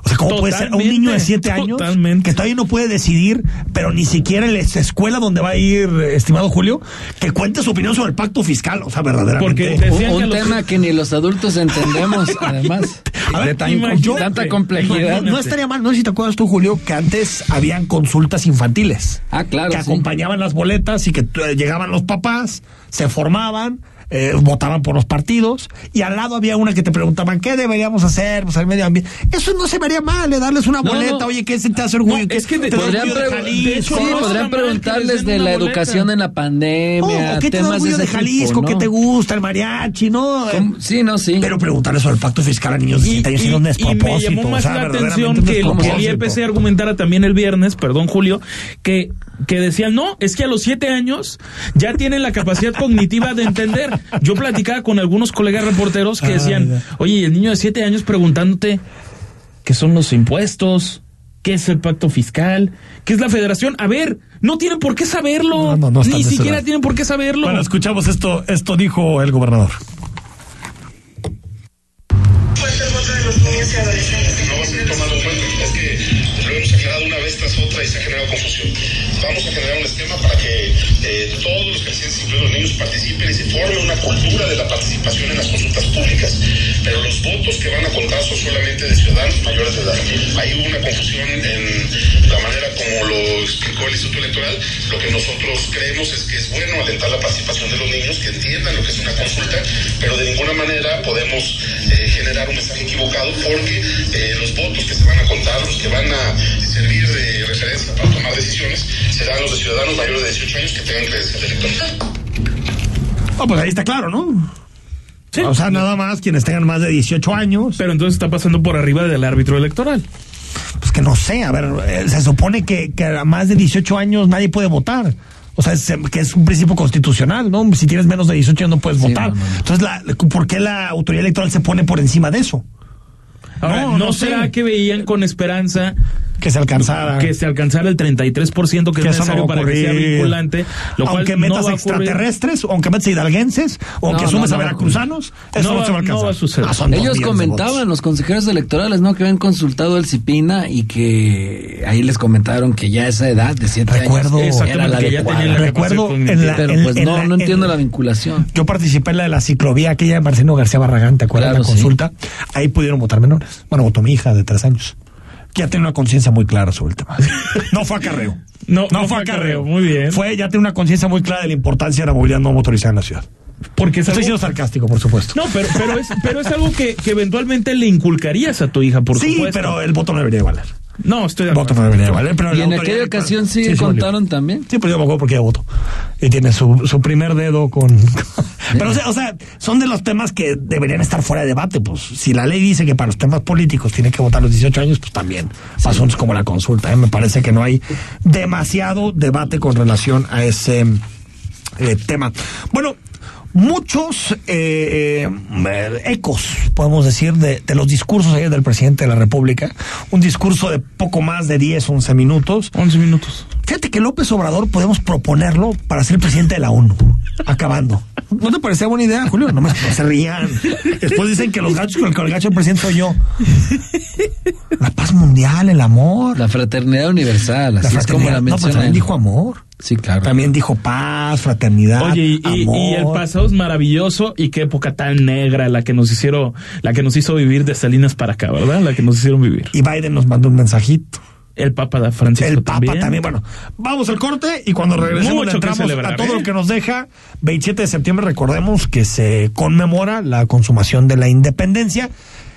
O sea, ¿cómo puede ser a un niño de siete años Totalmente. que todavía no puede decidir, pero ni siquiera en la escuela donde va a ir, estimado Julio, que cuente su opinión sobre el pacto fiscal? O sea, verdaderamente. Porque Un, que un los- tema que ni los adultos entendemos, además. A ver, de tan- imagínate. tanta complejidad. No, no estaría mal, no sé si te acuerdas tú, Julio, que antes habían consultas infantiles. Ah, claro, Que sí. acompañaban las boletas y que eh, llegaban los papás, se formaban, eh, votaban por los partidos y al lado había una que te preguntaban qué deberíamos hacer, pues al medio ambiente. Eso no se vería mal, eh, darles una No, boleta, no. oye, ¿qué se te hace orgullo? No, ¿Qué- es que te Podrían, orgullo de pregun- Jalisco? de hecho, sí, podrían preguntarles de la boleta. educación en la pandemia, Oh, ¿o ¿Qué te da temas de orgullo de, Jalisco? ¿Qué te gusta? El mariachi, ¿no? ¿Cómo? Sí, no, sí. Pero preguntarles sobre el pacto fiscal a niños de 17 años era un y me llamó más o sea, la atención que, el- que el. IEPC argumentara también el viernes, perdón Julio, que, que decían, no, es que a los siete años ya tienen la capacidad cognitiva de entender. Yo platicaba con algunos colegas reporteros que Ay, decían, oye, y el niño de siete años preguntándote qué son los impuestos, qué es el pacto fiscal, qué es la federación. A ver, no tienen por qué saberlo. No, no, no están Ni siquiera tienen por qué saberlo. Bueno, escuchamos esto, esto dijo el gobernador. ¿Cuál es el voto de los niños y adolescentes? no va a ser tomado en cuenta. Es que lo hemos aclarado una vez tras otra y se ha generado confusión. Vamos a generar un esquema para que eh, todos los crecientes, incluidos los niños, participen y se forme una cultura de la participación en las consultas públicas. Pero los votos que van a contar son solamente de ciudadanos mayores de edad. Hay una confusión en la manera como lo explicó el Instituto Electoral. Lo que nosotros creemos es que es bueno alentar la participación de los niños, que entiendan lo que es una consulta, pero de ninguna manera podemos eh, generar un mensaje equivocado porque eh, los votos que se van a contar, los que van a servir de referencia para tomar decisiones, serán los de ciudadanos mayores de 18 años que tengan Oh, pues ahí está claro, ¿no? O sea, nada más quienes tengan más de 18 años. Pero entonces está pasando por arriba del árbitro electoral. Pues que no sé, a ver, eh, se supone que, que a más de 18 años nadie puede votar. O sea, es, que es un principio constitucional, ¿no? Si tienes menos de 18 años no puedes votar. no, no, no. Entonces, la, ¿por qué la autoridad electoral se pone por encima de eso? Ahora, No, ¿no, no sé. será que veían con esperanza Que se alcanzara. que se alcanzara el 33% que, Que es no necesario a para que sea vinculante? Lo cual aunque no metas ocurrir. extraterrestres, o aunque metas hidalguenses, o aunque No, sumes no, a no. veracruzanos, eso No no, va- se va a no alcanzar. va a suceder. Ah, Ellos comentaban, los consejeros electorales, ¿no? Que habían consultado el CIPINA y que ahí les comentaron que ya esa edad de 7 Recuerdo- años era la que ya la Recuerdo en la- Pero en- pues en no, la- no en- entiendo la vinculación. Yo participé en la de la ciclovía aquella de Marcelino García Barragán, ¿te acuerdas? Claro, la sí. consulta. Ahí pudieron votar menores. Bueno, votó mi hija de tres años. Que ya tiene una conciencia muy clara sobre el tema. No fue acarreo. No, no fue acarreo, muy bien. Fue, ya tiene una conciencia muy clara de la importancia de la movilidad no motorizada en la ciudad. Porque es Estoy algo- siendo sarcástico, por supuesto. No, pero, pero, es, pero es algo que, que eventualmente le inculcarías a tu hija, por sí, supuesto. pero el voto no debería valer. No, estoy de El voto acuerdo. no debería valer. Pero Y en aquella ocasión sí, sí contaron también. Sí, pero yo me acuerdo porque votó. Y tiene su, su primer dedo con. pero, o sea, o sea, son de los temas que deberían estar fuera de debate. Pues si la ley dice que para los temas políticos tiene que votar a los 18 años, pues también. Para asuntos como la consulta. ¿eh? Me parece que no hay demasiado debate con relación a ese eh, tema. Bueno. Muchos eh, eh, ecos, podemos decir, de, de los discursos ayer del presidente de la República. Un discurso de poco más de 10, 11 minutos. 11 minutos. Fíjate que López Obrador podemos proponerlo para ser presidente de la ONU, acabando. ¿No te parecía buena idea, Julio? No, me, no se rían. Después dicen que los gachos con el, el gacho soy yo. La paz mundial, el amor. La fraternidad universal, la así es como fraternidad. la No, pues menciona. también dijo amor. Sí, claro. También dijo paz, fraternidad. Oye, y, y- amor. y el pasado es maravilloso y qué época tan negra la que nos hicieron, la que nos hizo vivir de Salinas para acá, ¿verdad? La que nos hicieron vivir. Y Biden nos mandó un mensajito. El Papa da Francisco El Papa también. también. Bueno, vamos al corte y cuando regresemos le Mucho entramos celebrar, a todo ¿eh? lo que nos deja. 27 de septiembre, recordemos que se conmemora la consumación de la independencia,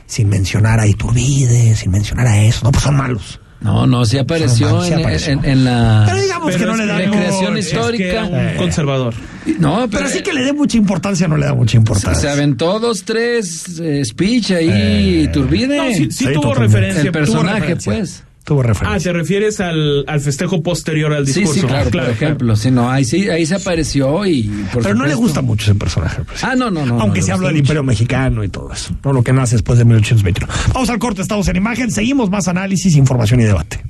sin mencionar a Iturbide, sin mencionar a eso. No, pues son malos. No, no, sí apareció, sí en, apareció. en- en la Pero digamos que no es le da recreación es que histórica. un conservador. No, pero, Pero así que le dé mucha importancia, no le da mucha se importancia. aventó dos, tres eh, speech ahí, Turbide. No, sí, sí Sí, tuvo referencia. el tuvo personaje, referencia. pues. Tuvo Ah, referencia. te refieres al, al festejo posterior al Sí, discurso. sí, claro, por ejemplo. Sí, no, ahí, sí, ahí se apareció y. por Pero no le supuesto- gusta mucho ese personaje. presidente. Ah, no, no, no. Aunque no se habla del mucho. Imperio Mexicano y todo eso. No lo que nace después de 1821. Vamos al corte, estamos en imagen. Seguimos más análisis, información y debate.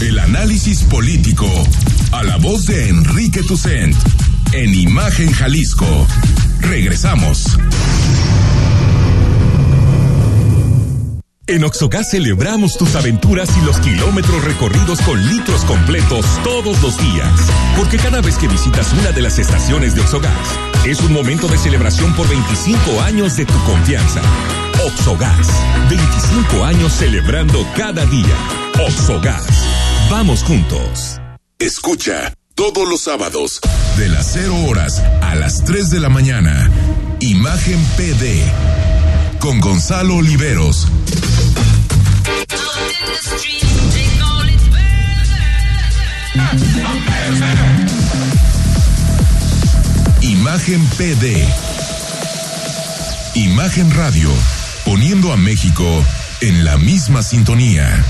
El análisis político. A la voz de Enrique Tucent. En Imagen Jalisco. Regresamos. En Oxogas celebramos tus aventuras y los kilómetros recorridos con litros completos todos los días. Porque cada vez que visitas una de las estaciones de Oxogas, es un momento de celebración por 25 años de tu confianza. Oxogas, 25 años celebrando cada día. Oxogas, vamos juntos. Escucha todos los sábados de las 0 horas a las 3 de la mañana. Imagen PD con Gonzalo Oliveros. Imagen PD. Imagen Radio, poniendo a México en la misma sintonía.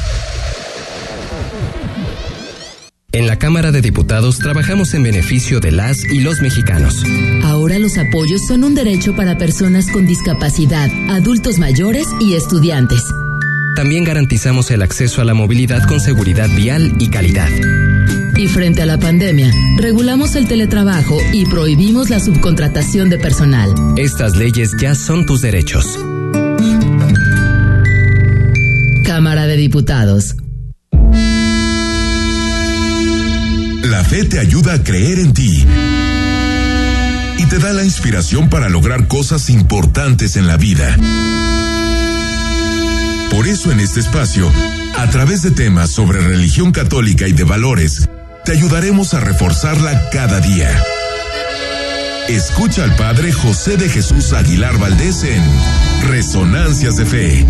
En la Cámara de Diputados trabajamos en beneficio de las y los mexicanos. Ahora los apoyos son un derecho para personas con discapacidad, adultos mayores y estudiantes. También garantizamos el acceso a la movilidad con seguridad vial y calidad. Y frente a la pandemia, regulamos el teletrabajo y prohibimos la subcontratación de personal. Estas leyes ya son tus derechos. Cámara de Diputados. La fe te ayuda a creer en ti y te da la inspiración para lograr cosas importantes en la vida. Por eso en este espacio, a través de temas sobre religión católica y de valores, te ayudaremos a reforzarla cada día. Escucha al Padre José de Jesús Aguilar Valdés en Resonancias de Fe.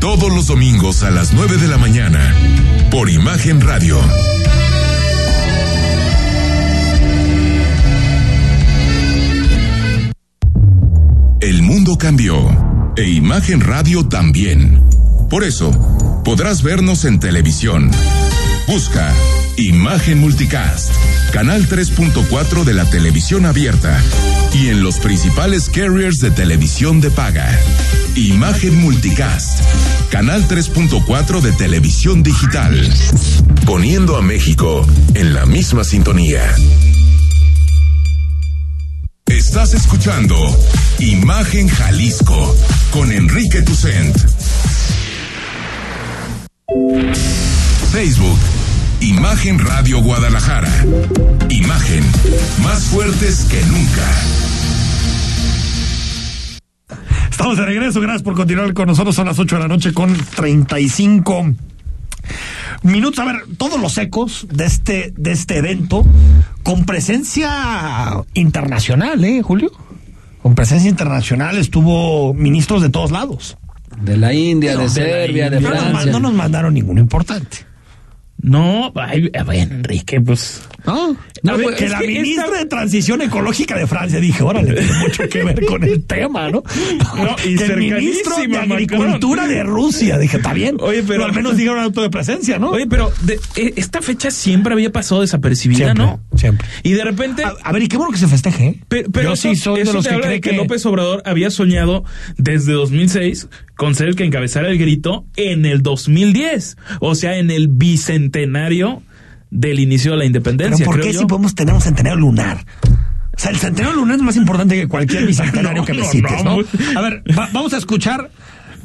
Todos los domingos a las 9 de la mañana, por Imagen Radio. todo cambió. E Imagen Radio también. Por eso, podrás vernos en televisión. Busca Imagen Multicast, canal 3.4 de la televisión abierta y en los principales carriers de televisión de paga. Imagen Multicast, canal 3.4 de televisión digital, poniendo a México en la misma sintonía. Estás escuchando Imagen Jalisco con Enrique Tucent. Facebook, Imagen Radio Guadalajara. Imagen, más fuertes que nunca. Estamos de regreso, gracias por continuar con nosotros. Son las 8 de la noche con 35 minutos. A ver, todos los ecos de este, de este evento con presencia internacional, ¿eh, Julio? Con presencia internacional estuvo ministros de todos lados. De la India, de Serbia, de Francia. no nos mandaron ninguno importante. No, ay, Enrique, pues. No, A ver, que la que ministra esta- de Transición Ecológica de Francia dije, órale, tiene mucho que ver con el tema, ¿no? No, y que el ministro de Agricultura Macron. de Rusia, dije, está bien. Oye, pero- al menos dijeron auto de presencia, ¿no? Oye, pero de- eh, esta fecha siempre había pasado desapercibida, Siempre, ¿no? siempre. Y de repente. A, a ver, y qué bueno que se festeje, ¿eh? Pero, pero Yo eso, sí soy eso de los te que cree que, que López Obrador había soñado desde 2006 con ser el que encabezara el grito en el 2010, o sea, en el bicentenario del inicio de la Pero independencia. ¿por creo qué yo. si podemos tener un centenario lunar? O sea, el centenario lunar es más importante que cualquier bicentenario No, que me no, A ver, va- vamos a escuchar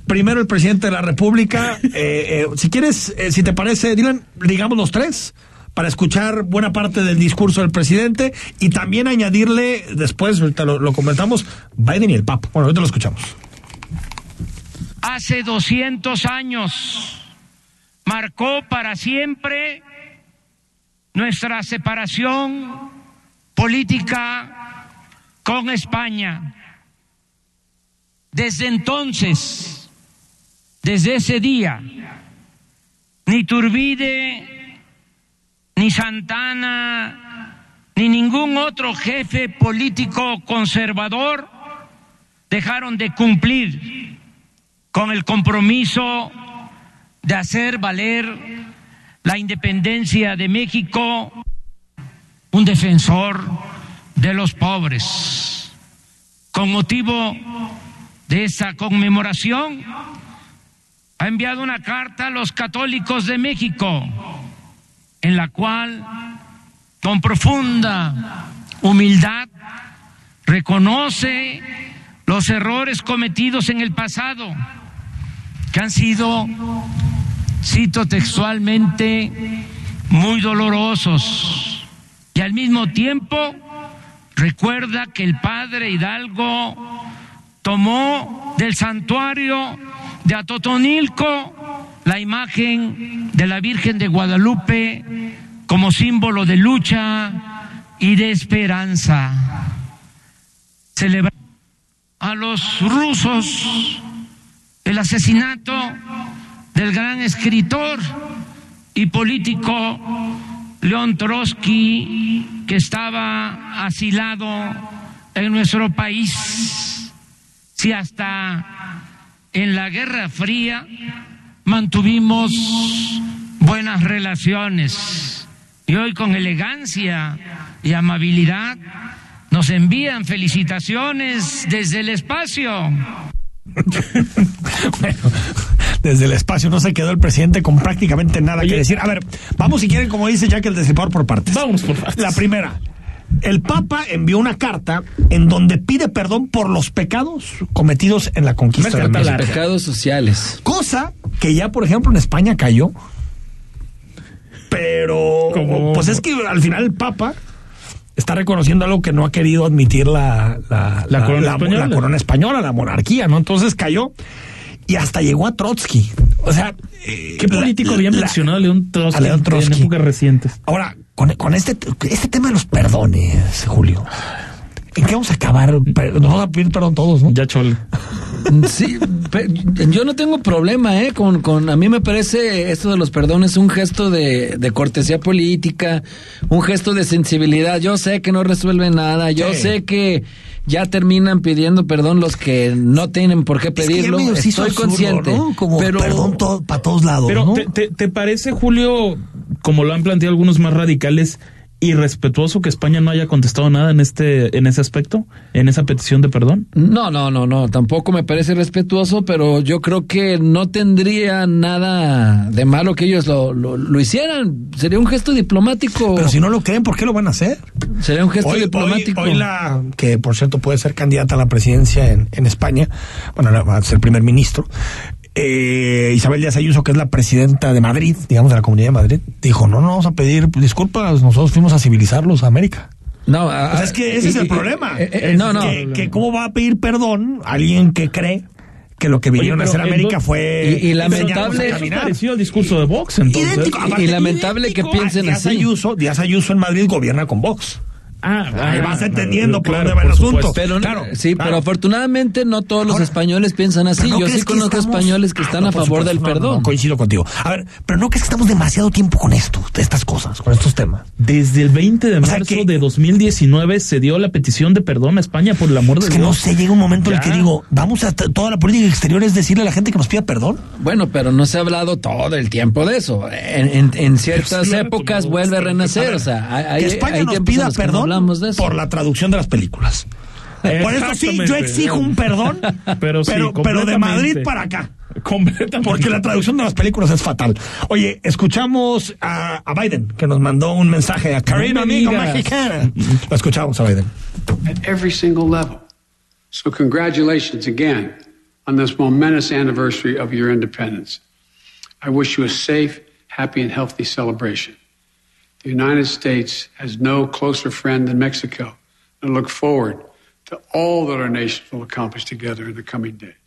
primero el presidente de la República. Eh, eh, si quieres, eh, si te parece, Dylan, digamos los tres para escuchar buena parte del discurso del presidente y también añadirle, después, ahorita lo, lo comentamos, Biden y el Papa. Bueno, ahorita lo escuchamos. hace 200 años marcó para siempre nuestra separación política con España. Desde entonces, desde ese día, ni Turbide, ni Santana, ni ningún otro jefe político conservador dejaron de cumplir con el compromiso de hacer valer la independencia de México, un defensor de los pobres. Con motivo de esa conmemoración, ha enviado una carta a los católicos de México, en la cual, con profunda humildad, reconoce los errores cometidos en el pasado, que han sido, cito textualmente, muy dolorosos. Y al mismo tiempo recuerda que el padre Hidalgo tomó del santuario de Atotonilco la imagen de la Virgen de Guadalupe como símbolo de lucha y de esperanza. Celebra a los rusos el asesinato del gran escritor y político León Trotsky, que estaba asilado en nuestro país. Si hasta en la Guerra Fría mantuvimos buenas relaciones y hoy con elegancia y amabilidad nos envían felicitaciones desde el espacio. bueno, desde el espacio no se quedó el presidente con prácticamente nada que decir. A ver, vamos si quieren, como dice Jack, el destripador por partes. Vamos por partes. La primera. El Papa envió una carta en donde pide perdón por los pecados cometidos en la conquista de larga. Pecados sociales. Cosa que ya, por ejemplo, en España cayó. Pero, ¿Cómo? pues es que al final el Papa está reconociendo algo que no ha querido admitir la, la, La corona española. la corona española, la monarquía, ¿no? Entonces cayó y hasta llegó a Trotsky. O sea, eh, ¿Qué la- político había la- mencionado a León Trotsky, a León en Trotsky. épocas recientes? Ahora, con, con este, este tema de los perdones, Julio. ¿En qué vamos a acabar? Nos vamos a pedir perdón todos, ¿no? Ya chole. Sí, yo no tengo problema, ¿eh? Con, con, a mí me parece esto de los perdones un gesto de, de cortesía política, un gesto de sensibilidad. Yo sé que no resuelve nada, yo Sí. sé que, ya terminan pidiendo perdón los que no tienen por qué pedirlo. Es que ya Estoy absurdo, consciente. ¿no? Como pero perdón para todos lados. Pero ¿no? te, te- te parece, Julio, como lo han planteado algunos más radicales, irrespetuoso que España no haya contestado nada en este, en ese aspecto, en esa petición de perdón? No, no, no, no, tampoco me parece respetuoso, pero yo creo que no tendría nada de malo que ellos lo, lo, lo hicieran. Sería un gesto diplomático. Pero si no lo creen, ¿por qué lo van a hacer? Sería un gesto Hoy, diplomático. hoy- hoy la que por cierto puede ser candidata a la presidencia en, en España, bueno, va a ser primer ministro. Eh, Isabel Díaz Ayuso, que es la presidenta de Madrid, digamos de la Comunidad de Madrid, dijo, no, no vamos a pedir disculpas, nosotros fuimos a civilizarlos a América. No, O sea, es que ese es el problema. Es no, no. Que, que cómo va a pedir perdón alguien que cree que lo que vinieron a hacer a América fue Y- lamentable- parecido al discurso de Vox, entonces. Idéntico, Y- aparte, y lamentable idéntico que piensen a Díaz así. Ayuso, Díaz Ayuso en Madrid gobierna con Vox. Ah, Ahí ah, vas entendiendo por claro, dónde va el por asunto. supuesto. Pero, Claro, sí, claro. pero afortunadamente no todos los Ahora, españoles piensan así. ¿no Yo sí que conozco estamos- españoles que Ah, están no, a favor del supuesto, no, perdón. no, coincido contigo. A ver, pero no crees que estamos demasiado tiempo con esto, de estas cosas, con estos temas. Desde el 20 de O marzo que- de 2019 se dio la petición de perdón a España por el amor de Es que Dios. no sé, llega un momento en el Ya. que digo, vamos a toda la política exterior es decirle a la gente que nos pida perdón. Bueno, pero no se ha hablado todo el tiempo de eso. En, en- en ciertas Sí, épocas vuelve a bastante. renacer. A ver, o sea, hay, que España hay nos pida perdón hablamos de eso. por la traducción de las películas. Por eso sí, yo exijo un perdón, Pero sí, pero, pero de. Madrid para acá. Completamente. Porque la traducción de las películas es fatal. Oye, escuchamos a, a Biden, que nos mandó un mensaje a Karina, No me amigo mexicana. Lo escuchamos a Biden. at every single level. So, congratulations again on this momentous anniversary of your independence. I wish you a safe, happy, and healthy celebration. The United States has no closer friend than Mexico, and look forward to all that our nations will accomplish together in the coming days.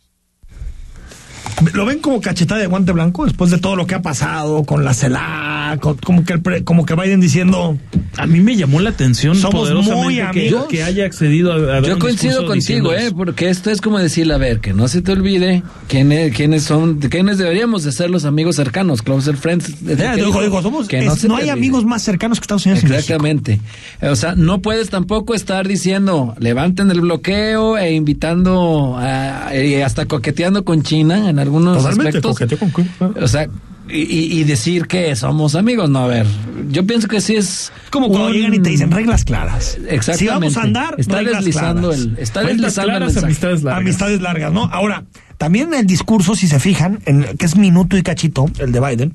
¿Lo ven como cachetada de guante blanco después de todo lo que ha pasado con la CELAC? con- como, que el pre- como que Biden diciendo, A mí me llamó la atención Somos muy que, amigos. que haya accedido a, a Yo coincido contigo, eh, porque esto es como decirle, a ver, que no se te olvide quiénes, quiénes son, quiénes deberíamos de ser los amigos cercanos, closer friends. Ya, que digo, digo, somos- que es- se no hay olvide. amigos más cercanos que Estados Unidos. Exactamente. O sea, no puedes tampoco estar diciendo, levanten el bloqueo e invitando a, y hasta coqueteando con China en algunos Totalmente, aspectos. coqueteo con claro. O sea, y, decir que somos amigos, no, a ver, yo pienso que sí es Como cuando un- llegan y te dicen reglas claras. Exactamente. Si vamos a andar, está reglas deslizando claras. el, está deslizando el claras, mensaje. amistades largas. Amistades largas, ¿no? Ahora, también el discurso, si se fijan, en, que es minuto y cachito, el de Biden,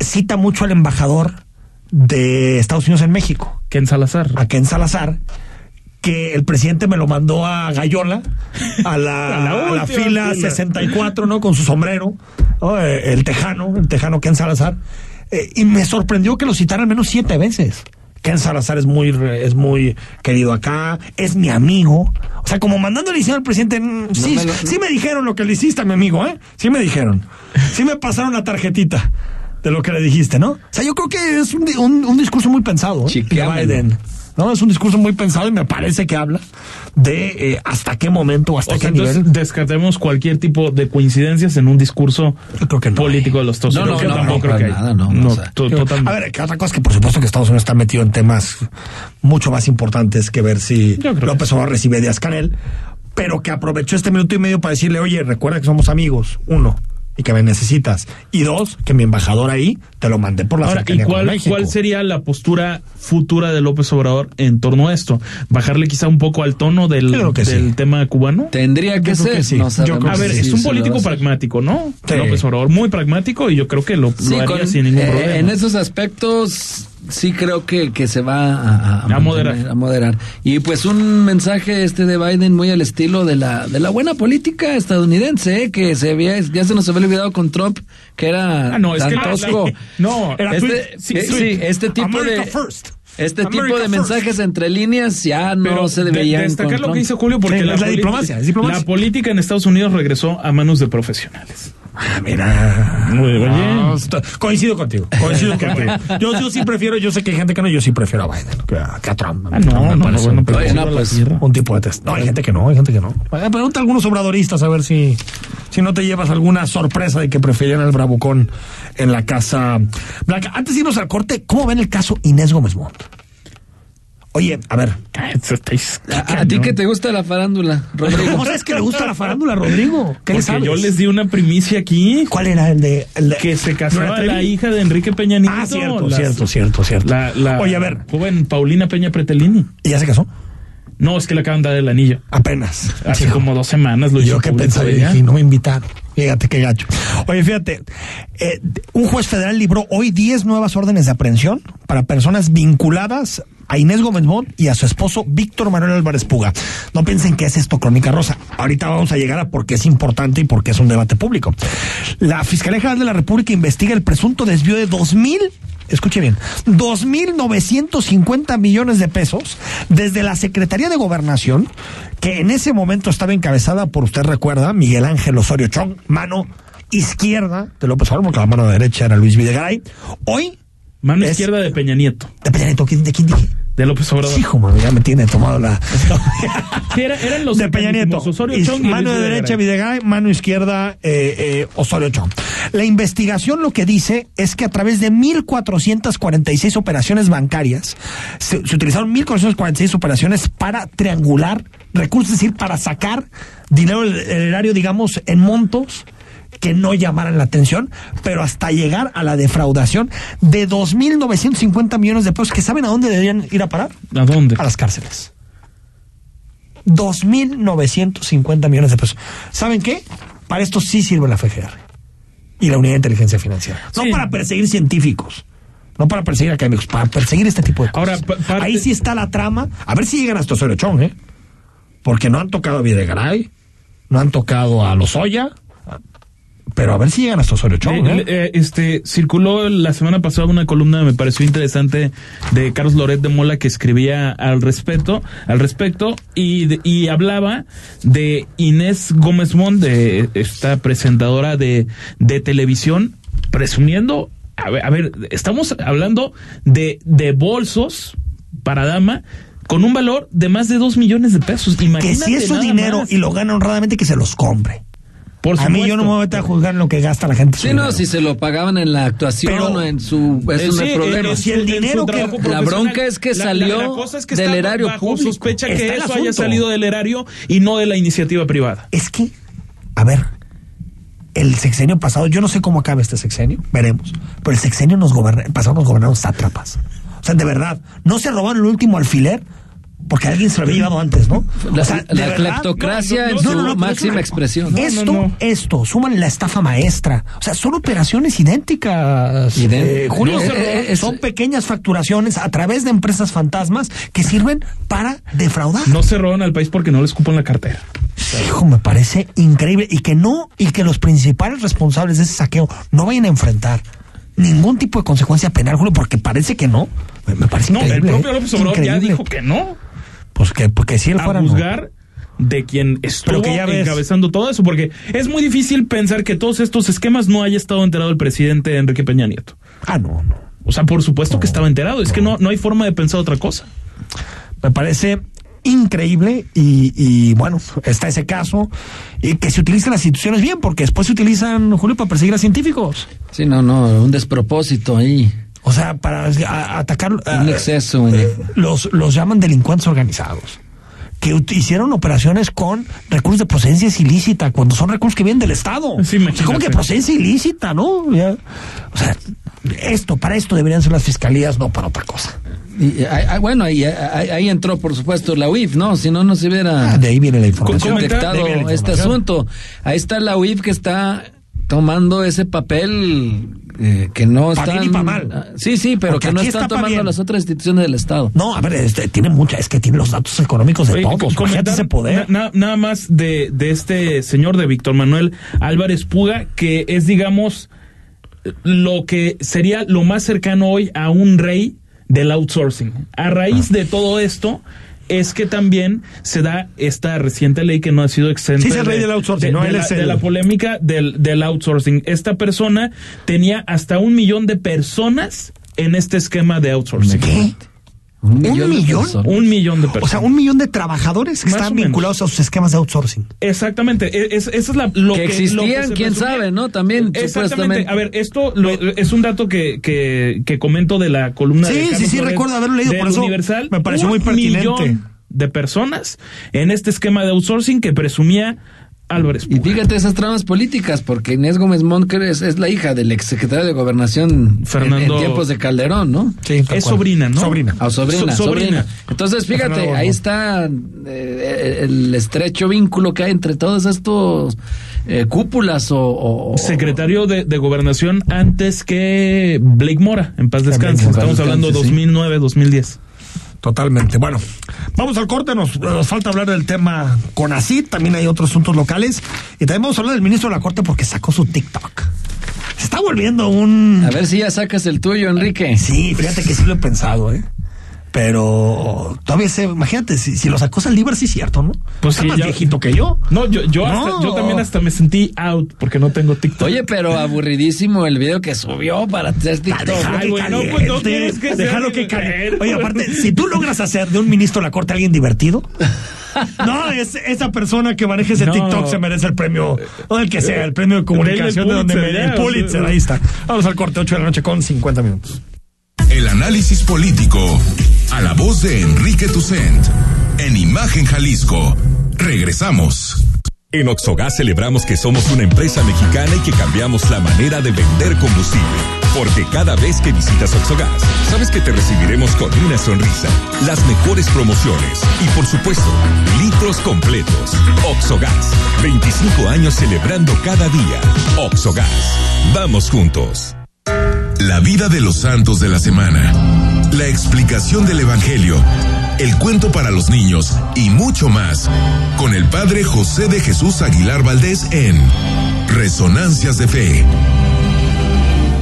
cita mucho al embajador de Estados Unidos en México, Ken Salazar. a Ken Salazar, que el presidente me lo mandó a Gallola, a la, A la a la fila fila. 64, ¿no? Con su sombrero, ¿no? Eh, el tejano, el tejano Ken Salazar. Eh, y me sorprendió que lo citara al menos siete veces. Ken Salazar es muy, es muy querido acá, es mi amigo. O sea, como mandándole diciendo al presidente, mm, sí, me lo- sí me dijeron lo que le hiciste a mi amigo, ¿eh? Sí me dijeron. Sí me pasaron la tarjetita de lo que le dijiste, ¿no? O sea, yo creo que es un, un- un discurso muy pensado, ¿eh? de. Biden. ¿no? Es un discurso muy pensado y me parece que habla de eh, hasta qué momento, hasta O qué sea, entonces nivel. descartemos cualquier tipo de coincidencias en un discurso no político de los Estados No, no, no, tampoco no, creo que nada, no, o sea, to- Digo, totalmente. A ver, que otra cosa es que por supuesto que Estados Unidos está metido en temas mucho más importantes que ver si López Obrador recibe Díaz Canel, pero que aprovechó este minuto y medio para decirle, oye, recuerda que somos amigos, uno, y que me necesitas, y dos, que mi embajador ahí te lo mandé por la Ahora, ¿y con cuál, México. cuál sería la postura futura de López Obrador en torno a esto? ¿Bajarle quizá un poco al tono del, del sí. tema cubano? Tendría que Yo ser. que sí. no Yo sabemos creo A ver, es un político pragmático, ¿no? Sí. López Obrador, muy pragmático y yo creo que lo, Sí, lo haría con- sin ningún eh, problema. En esos aspectos sí creo que, que se va a, A moderar. mantener, a moderar. Y pues un mensaje este de Biden muy al estilo de la de la buena política estadounidense, eh, que se había, ya se nos había olvidado con Trump, que era Ah, no, es tan que la- tosco. la- no, Era este, tweet, sí, eh, tweet. sí, este tipo America de first. este tipo America de first. mensajes entre líneas ya no Pero se de- deberían destacar con lo que dice Julio porque Sí, la, es la diplomacia, es diplomacia. la política en Estados Unidos regresó a manos de profesionales. Ah, mira. Muy bien. Ah, está- coincido contigo. Coincido contigo. Yo, yo sí prefiero, yo sé que hay gente que no, yo sí prefiero a Biden que a, que a Trump. Ah, no, no, parece bueno, un- pero Oye, no, la pues, un tipo de test. No, hay gente que no, hay gente que no. Pregunta a algunos obradoristas a ver si, si no te llevas alguna sorpresa de que preferían al bravucón en la casa blanca. Antes de irnos al corte, ¿cómo ven el caso Inés Gómez Montt? Oye, a ver. A, a ti que te gusta la farándula, Rodrigo. ¿Cómo sabes que le gusta la farándula, Rodrigo? ¿Qué le Porque sabes? yo les di una primicia aquí. ¿Cuál era el de...? el de- Que se casó ¿No la hija de Enrique Peña Nieto. Ah, cierto, Las- cierto, cierto, cierto. La, la Oye, a ver. joven Paulina Peña Pretelini. ¿Y ya se casó? No, es que le acaban de dar el anillo. Apenas. Hace Sí. como dos semanas lo hizo Yo qué público pensaba, dije, no me invitaron. Fíjate qué gacho. Oye, fíjate, eh, un juez federal libró hoy 10 nuevas órdenes de aprehensión para personas vinculadas a Inés Gómez Mont y a su esposo Víctor Manuel Álvarez Puga. No piensen que es esto crónica rosa. Ahorita vamos a llegar a por qué es importante y por qué es un debate público. La Fiscalía General de la República investiga el presunto desvío de 2.000 escuche bien, 2.950 millones de pesos desde la Secretaría de Gobernación, que en ese momento estaba encabezada por, usted recuerda, Miguel Ángel Osorio Chong, mano izquierda de López Obrador, porque la mano derecha era Luis Videgaray. Hoy... Mano es- izquierda de Peña Nieto. De Peña Nieto, ¿quién- ¿de quién dije? De López Obrador. Hijo, mano, ya me tiene tomado la... Sí, era- eran los de Peña Nieto. mecanismos, Osorio Y Chong y mano Luis de derecha Videgaray. Mano izquierda eh, eh, Osorio Chong. La investigación lo que dice es que a través de 1.446 operaciones bancarias, se, se utilizaron 1.446 operaciones para triangular recursos, es decir, para sacar dinero del erario, digamos, en montos que no llamaran la atención, pero hasta llegar a la defraudación de 2.950 millones de pesos, que saben a dónde deberían ir a parar? ¿A dónde? A las cárceles. 2.950 millones de pesos. ¿Saben qué? Para esto sí sirve la FGR y la Unidad de Inteligencia Financiera. No para perseguir científicos, no para perseguir académicos, para perseguir este tipo de cosas. Ahora, pa- parte- Ahí sí está la trama. A ver si llegan hasta Osorio Chong, ¿eh? Porque no han tocado a Videgaray, no han tocado a Lozoya, pero a ver si llegan hasta Osorio Chong, Eh, ¿eh? eh, este circuló la semana pasada una columna me pareció interesante de Carlos Loret de Mola que escribía al respecto al respecto y, de- y hablaba de Inés Gómez Mont de esta presentadora de, de televisión presumiendo a ver, a ver estamos hablando de de bolsos para dama con un valor de más de dos millones de pesos que imagínate si es su dinero más. y lo gana honradamente, que se los compre. Por a mí yo no me voy a meter a juzgar en lo que gasta la gente. Sí, no, si se lo pagaban en la actuación Pero- o en su... Eh, Eso no sí, hay problema. pero si el en su dinero que- La bronca es que salió la- la cosa es que del está erario bajo público. sospecha Está que eso haya salido del erario y no de la iniciativa privada. Es que, a ver, el sexenio pasado, yo no sé cómo acaba este sexenio, veremos, pero el sexenio nos goberna, pasado nos gobernaron sátrapas. O sea, de verdad, no se robaron el último alfiler porque alguien se lo había llevado antes, ¿no? La, O sea, de la verdad, cleptocracia no, no, en no, su no, no, pero máxima es expresión. esto, no, no. esto, súmale la estafa maestra. O sea, son operaciones idénticas. Idén- eh, Julio, eh, son pequeñas facturaciones a través de empresas fantasmas que sirven para defraudar. No se roban al país porque no les cupan la cartera. Hijo, me parece increíble y que no, y que los principales responsables de ese saqueo no vayan a enfrentar ningún tipo de consecuencia penal, Julio, porque parece que no. Me, parece No, el increíble. propio ¿eh? López Obrador ya dijo que no. Pues que, porque si él A fuera. no. juzgar de quien estuvo que ya ves. encabezando todo eso, porque es muy difícil pensar que todos estos esquemas no haya estado enterado el presidente Enrique Peña Nieto. Ah, no, no. O sea, por supuesto que estaba enterado. Es que no, no hay forma de pensar otra cosa. Me parece increíble y, y, bueno, está ese caso y que se utilicen las instituciones bien, porque después se utilizan, Julio, para perseguir a científicos. Sí, no, no, un despropósito ahí. O sea, para a- atacar... Un exceso. en- los, los llaman delincuentes organizados. Que hicieron operaciones con recursos de procedencia ilícita, cuando son recursos que vienen del Estado. Sí, o sea, como que procedencia ilícita, ¿no? Ya. O sea, esto, para esto deberían ser las fiscalías, no para otra cosa. y, ah, bueno, ahí, ahí, ahí entró, por supuesto, la UIF, ¿no? Si no, no se hubiera Ah, de ahí viene la información. detectado este asunto. Ahí está la UIF que está tomando ese papel eh, que no Pa' están... bien y pa' mal. Ah, Sí, sí, pero Porque que no están está tomando las otras instituciones del Estado. No, a ver, este, tiene mucha, es que tiene los datos económicos de Oye, todos. comentar ese poder. na- na- nada más de, de este señor de Víctor Manuel Álvarez Puga, que es, digamos, lo que sería lo más cercano hoy a un rey del outsourcing. A raíz Ah. de todo esto es que también se da esta reciente ley que no ha sido exenta Sí, es el rey del outsourcing, de- ¿no? de Él la, es de la polémica del, del outsourcing. Esta persona tenía hasta un millón de personas en este esquema de outsourcing. ¿Qué? ¿Un millón de millón? personas. Un millón de personas. O sea, un millón de trabajadores que Más están vinculados a sus esquemas de outsourcing. Exactamente, e- es, eso es la, lo Que que, existían, lo que se quién presumía. sabe, ¿no? También, Exactamente. supuestamente. A ver, esto lo- es un dato que, que, que comento de la columna Sí, de sí, Carlos sí, Loret recuerdo haberlo leído, por eso Universal. me pareció Un muy pertinente. millón de personas en este esquema de outsourcing que presumía Álvarez. Y fíjate esas tramas políticas, porque Inés Gómez Monker es, es la hija del exsecretario de Gobernación en- Fernando- en, tiempos de Calderón, ¿no? Sí, Es sobrina, ¿no? Sobrina. Ah, sobrina, So- sobrina. sobrina. Entonces, fíjate, ahí está eh, el estrecho vínculo que hay entre todos estos eh, cúpulas o, o- o- Secretario de, de Gobernación antes que Blake Mora, en paz descanse. Estamos hablando sí. 2009, 2010. Totalmente. Bueno, vamos al corte. Nos, nos falta hablar del tema CONACID. También hay otros asuntos locales. Y también vamos a hablar del ministro de la Corte porque sacó su TikTok. Se está volviendo un. A ver si ya sacas el tuyo, Enrique. Sí, fíjate que sí lo he pensado, ¿eh? Pero todavía se. Imagínate, si, si lo sacó Saldívar, sí es cierto, ¿no? Pues Está sí, más ya- viejito que yo. No, yo, yo, No. hasta- yo también hasta me sentí out porque no tengo TikTok. Oye, pero aburridísimo el video que subió para hacer TikTok. Déjalo Ay, no, pues, no quieres que déjalo que caliente. Oye, aparte, si tú logras hacer de un ministro de la corte a alguien divertido, no, es, esa persona que maneje ese No. TikTok se merece el premio, o el que sea, el premio de comunicación de donde me el Pulitzer, ahí está. Vamos al corte, 8 de la noche con 50 minutos. El análisis político a la voz de Enrique Tucent en Imagen Jalisco. Regresamos. En Oxogas celebramos que somos una empresa mexicana y que cambiamos la manera de vender combustible. Porque cada vez que visitas Oxogas, sabes que te recibiremos con una sonrisa, las mejores promociones y por supuesto, litros completos. Oxogas, 25 años celebrando cada día. Oxogas, vamos juntos. La vida de los santos de la semana. La explicación del Evangelio. El cuento para los niños y mucho más. Con el Padre José de Jesús Aguilar Valdés en Resonancias de Fe.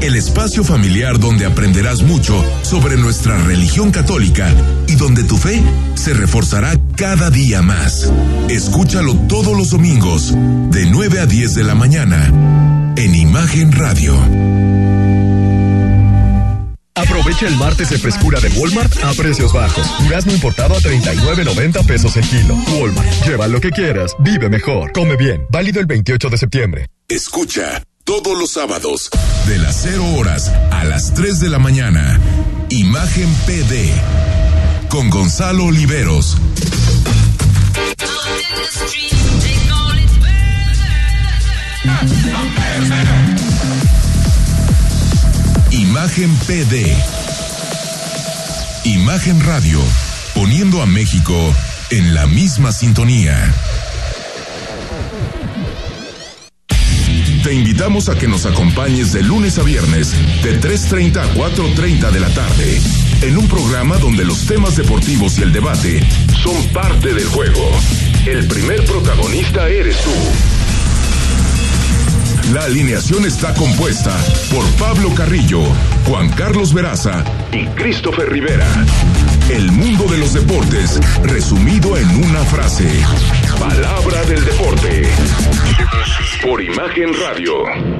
El espacio familiar donde aprenderás mucho sobre nuestra religión católica y donde tu fe se reforzará cada día más. Escúchalo todos los domingos, de 9 a 10 de la mañana, en Imagen Radio. Aprovecha el martes de frescura de Walmart a precios bajos. Durazno importado a 39.90 pesos el kilo. Walmart, lleva lo que quieras, vive mejor, come bien. Válido el 28 de septiembre. Escucha todos los sábados de las 0 horas a las 3 de la mañana. Imagen PD con Gonzalo Oliveros. Imagen PD. Imagen Radio, poniendo a México en la misma sintonía. Te invitamos a que nos acompañes de lunes a viernes de 3.30 a 4.30 de la tarde en un programa donde los temas deportivos y el debate son parte del juego. El primer protagonista eres tú. La alineación está compuesta por Pablo Carrillo, Juan Carlos Veraza y Christopher Rivera. El mundo de los deportes resumido en una frase. Palabra del deporte. Por Imagen Radio.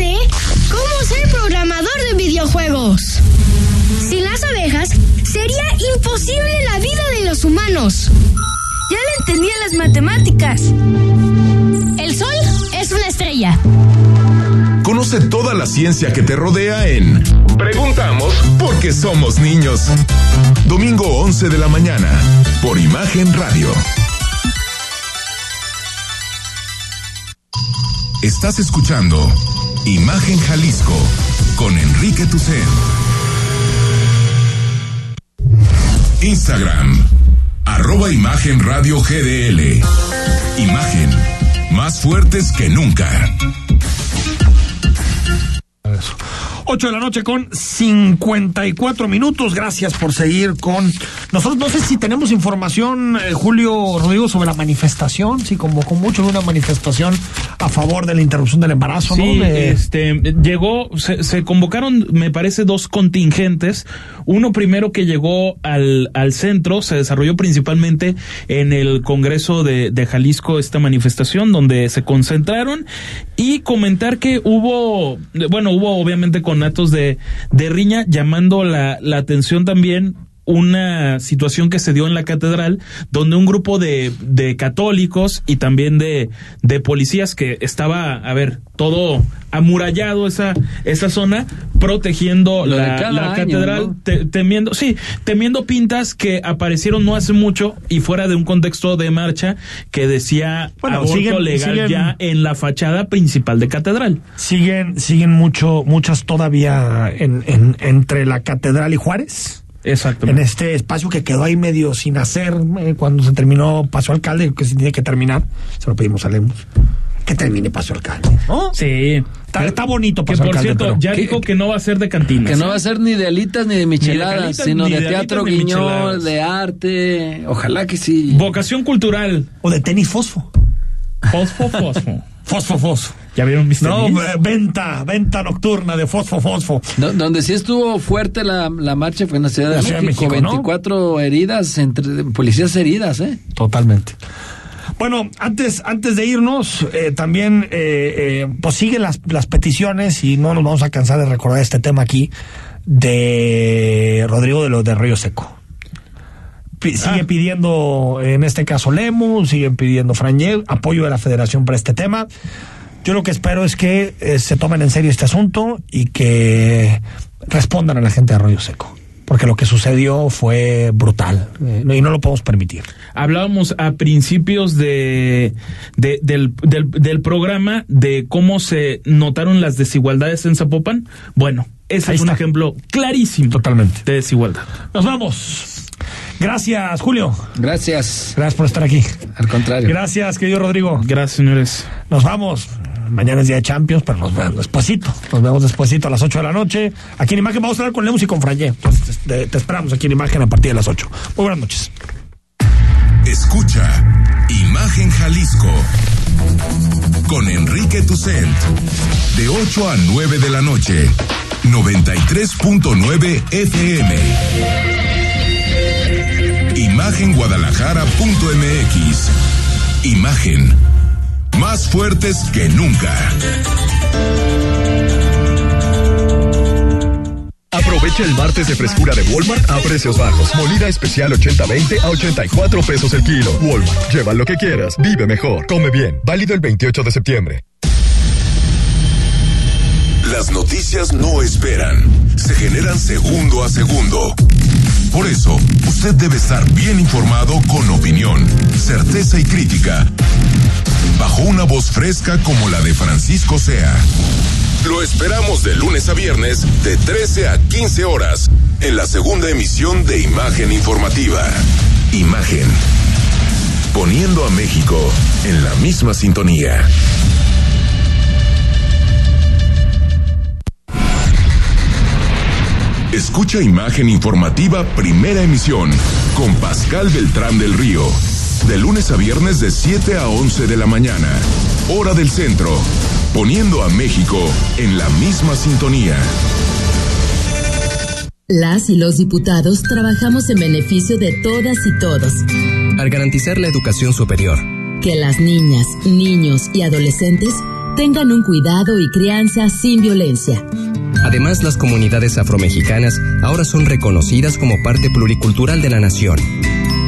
Sé cómo ser programador de videojuegos. Sin las abejas sería imposible la vida de los humanos. Ya le entendí a las matemáticas. El sol es una estrella. Conoce toda la ciencia que te rodea en Preguntamos porque somos niños. Domingo 11 de la mañana por Imagen Radio. Estás escuchando Imagen Jalisco con Enrique Tucen. Instagram, arroba Imagen Radio GDL. Imagen, más fuertes que nunca. 8 de la noche con 54 minutos. Gracias por seguir con nosotros. No sé si tenemos información, eh, Julio Rodrigo, sobre la manifestación. Sí, convocó mucho de una manifestación a favor de la interrupción del embarazo, Sí, ¿no? De- este, llegó, se, se convocaron, me parece, dos contingentes. Uno primero que llegó al, al centro, se desarrolló principalmente en el Congreso de, de Jalisco esta manifestación, donde se concentraron y comentar que hubo, bueno, hubo obviamente de, de riña, llamando la, la atención también una situación que se dio en la catedral donde un grupo de, de católicos y también de, de policías que estaba, a ver, todo amurallado esa, esa zona, protegiendo Lo la, cada la año, catedral, ¿no? te- temiendo, sí, temiendo pintas que aparecieron no hace mucho y fuera de un contexto de marcha que decía Bueno, aborto siguen- legal siguen- ya en la fachada principal de catedral. siguen, siguen mucho, muchas todavía en, en- entre la catedral y Juárez. Exacto. En este espacio que quedó ahí medio sin hacer eh, cuando se terminó Paso Alcalde, que se tiene que terminar. Se lo pedimos a Lemos. Que termine Paso Alcalde. ¿no? Sí. Está, está bonito Que Paso por Alcalde. cierto, pero- ya dijo que no va a ser de cantinas. Que no va a ser ni de alitas ni de micheladas, calitas, sino ni de, de teatro alitas, guiñol, de arte. Ojalá que sí. Vocación cultural. O de tenis fosfo. Fosfo, fosfo. Fosfo, fosfo. ¿Ya vieron mis No, venta, venta nocturna de fosfo, fosfo. Do- donde sí estuvo fuerte la, la marcha fue en la Ciudad de La Ciudad de México. México, ¿no? 24 heridas, entre policías heridas, ¿eh? Totalmente. Bueno, antes, antes de irnos, eh, también eh, eh, pues siguen las, las peticiones y no nos vamos a cansar de recordar este tema aquí de Rodrigo de los de Río Seco. Pi- Sigue pidiendo, en este caso Lemus, siguen pidiendo Franje, apoyo de la federación para este tema. Yo lo que espero es que eh, se tomen en serio este asunto y que respondan a la gente de Arroyo Seco. Porque lo que sucedió fue brutal eh, y no lo podemos permitir. Hablábamos a principios de, de- del, del, del programa de cómo se notaron las desigualdades en Zapopan. Bueno, ese Ahí es un está. ejemplo clarísimo Totalmente. de desigualdad. Nos vamos. Gracias, Julio. Gracias. Gracias por estar aquí. Al contrario. Gracias, querido Rodrigo. Gracias, señores. Nos vamos. Mañana es día de Champions, pero nos vemos despuesito. Nos vemos despuesito a las 8 de la noche. Aquí en Imagen vamos a hablar con Lemus y con Frayé. Te, esperamos aquí en Imagen a partir de las 8. Muy buenas noches. Escucha Imagen Jalisco con Enrique Tucent de 8 a 9 de la noche 93.9 FM Imagenguadalajara.mx Imagen más fuertes que nunca Aprovecha el martes de frescura de Walmart a precios bajos. Molida especial 80-20 a 84 pesos el kilo. Walmart, lleva lo que quieras, vive mejor, come bien. Válido el 28 de septiembre. Las noticias no esperan, se generan segundo a segundo. Por eso, usted debe estar bien informado con opinión, certeza y crítica, bajo una voz fresca como la de Francisco Sea. Lo esperamos de lunes a viernes, de 13 a 15 horas, en la segunda emisión de Imagen Informativa. Imagen. Poniendo a México en la misma sintonía. Escucha Imagen Informativa Primera Emisión con Pascal Beltrán del Río. De lunes a viernes de 7 a 11 de la mañana. Hora del centro. Poniendo a México en la misma sintonía. Las y los diputados trabajamos en beneficio de todas y todos. Al garantizar la educación superior, Que las niñas, niños y adolescentes tengan un cuidado y crianza sin violencia. además las comunidades afromexicanas ahora son reconocidas como parte pluricultural de la nación.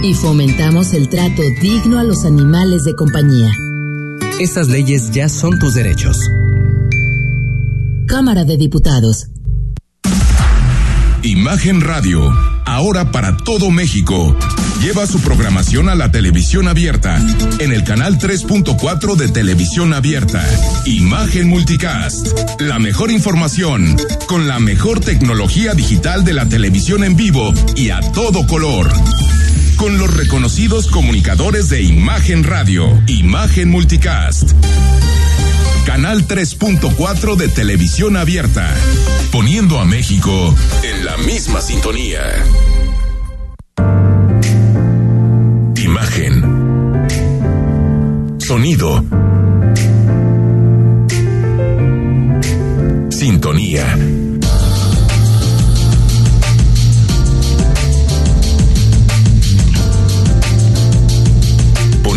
Y fomentamos el trato digno a los animales de compañía. Estas leyes ya son tus derechos. Cámara de Diputados. Imagen Radio, ahora para todo México. Lleva su programación a la televisión abierta, en el canal 3.4 de televisión abierta. Imagen Multicast, la mejor información, con la mejor tecnología digital de la televisión en vivo y a todo color. Con los reconocidos comunicadores de Imagen Radio, Imagen Multicast. Canal 3.4 de televisión abierta, poniendo a México en la misma sintonía. Imagen. Sonido. Sintonía.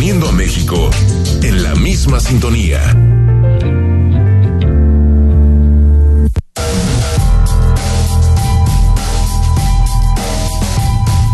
Poniendo a México en la misma sintonía.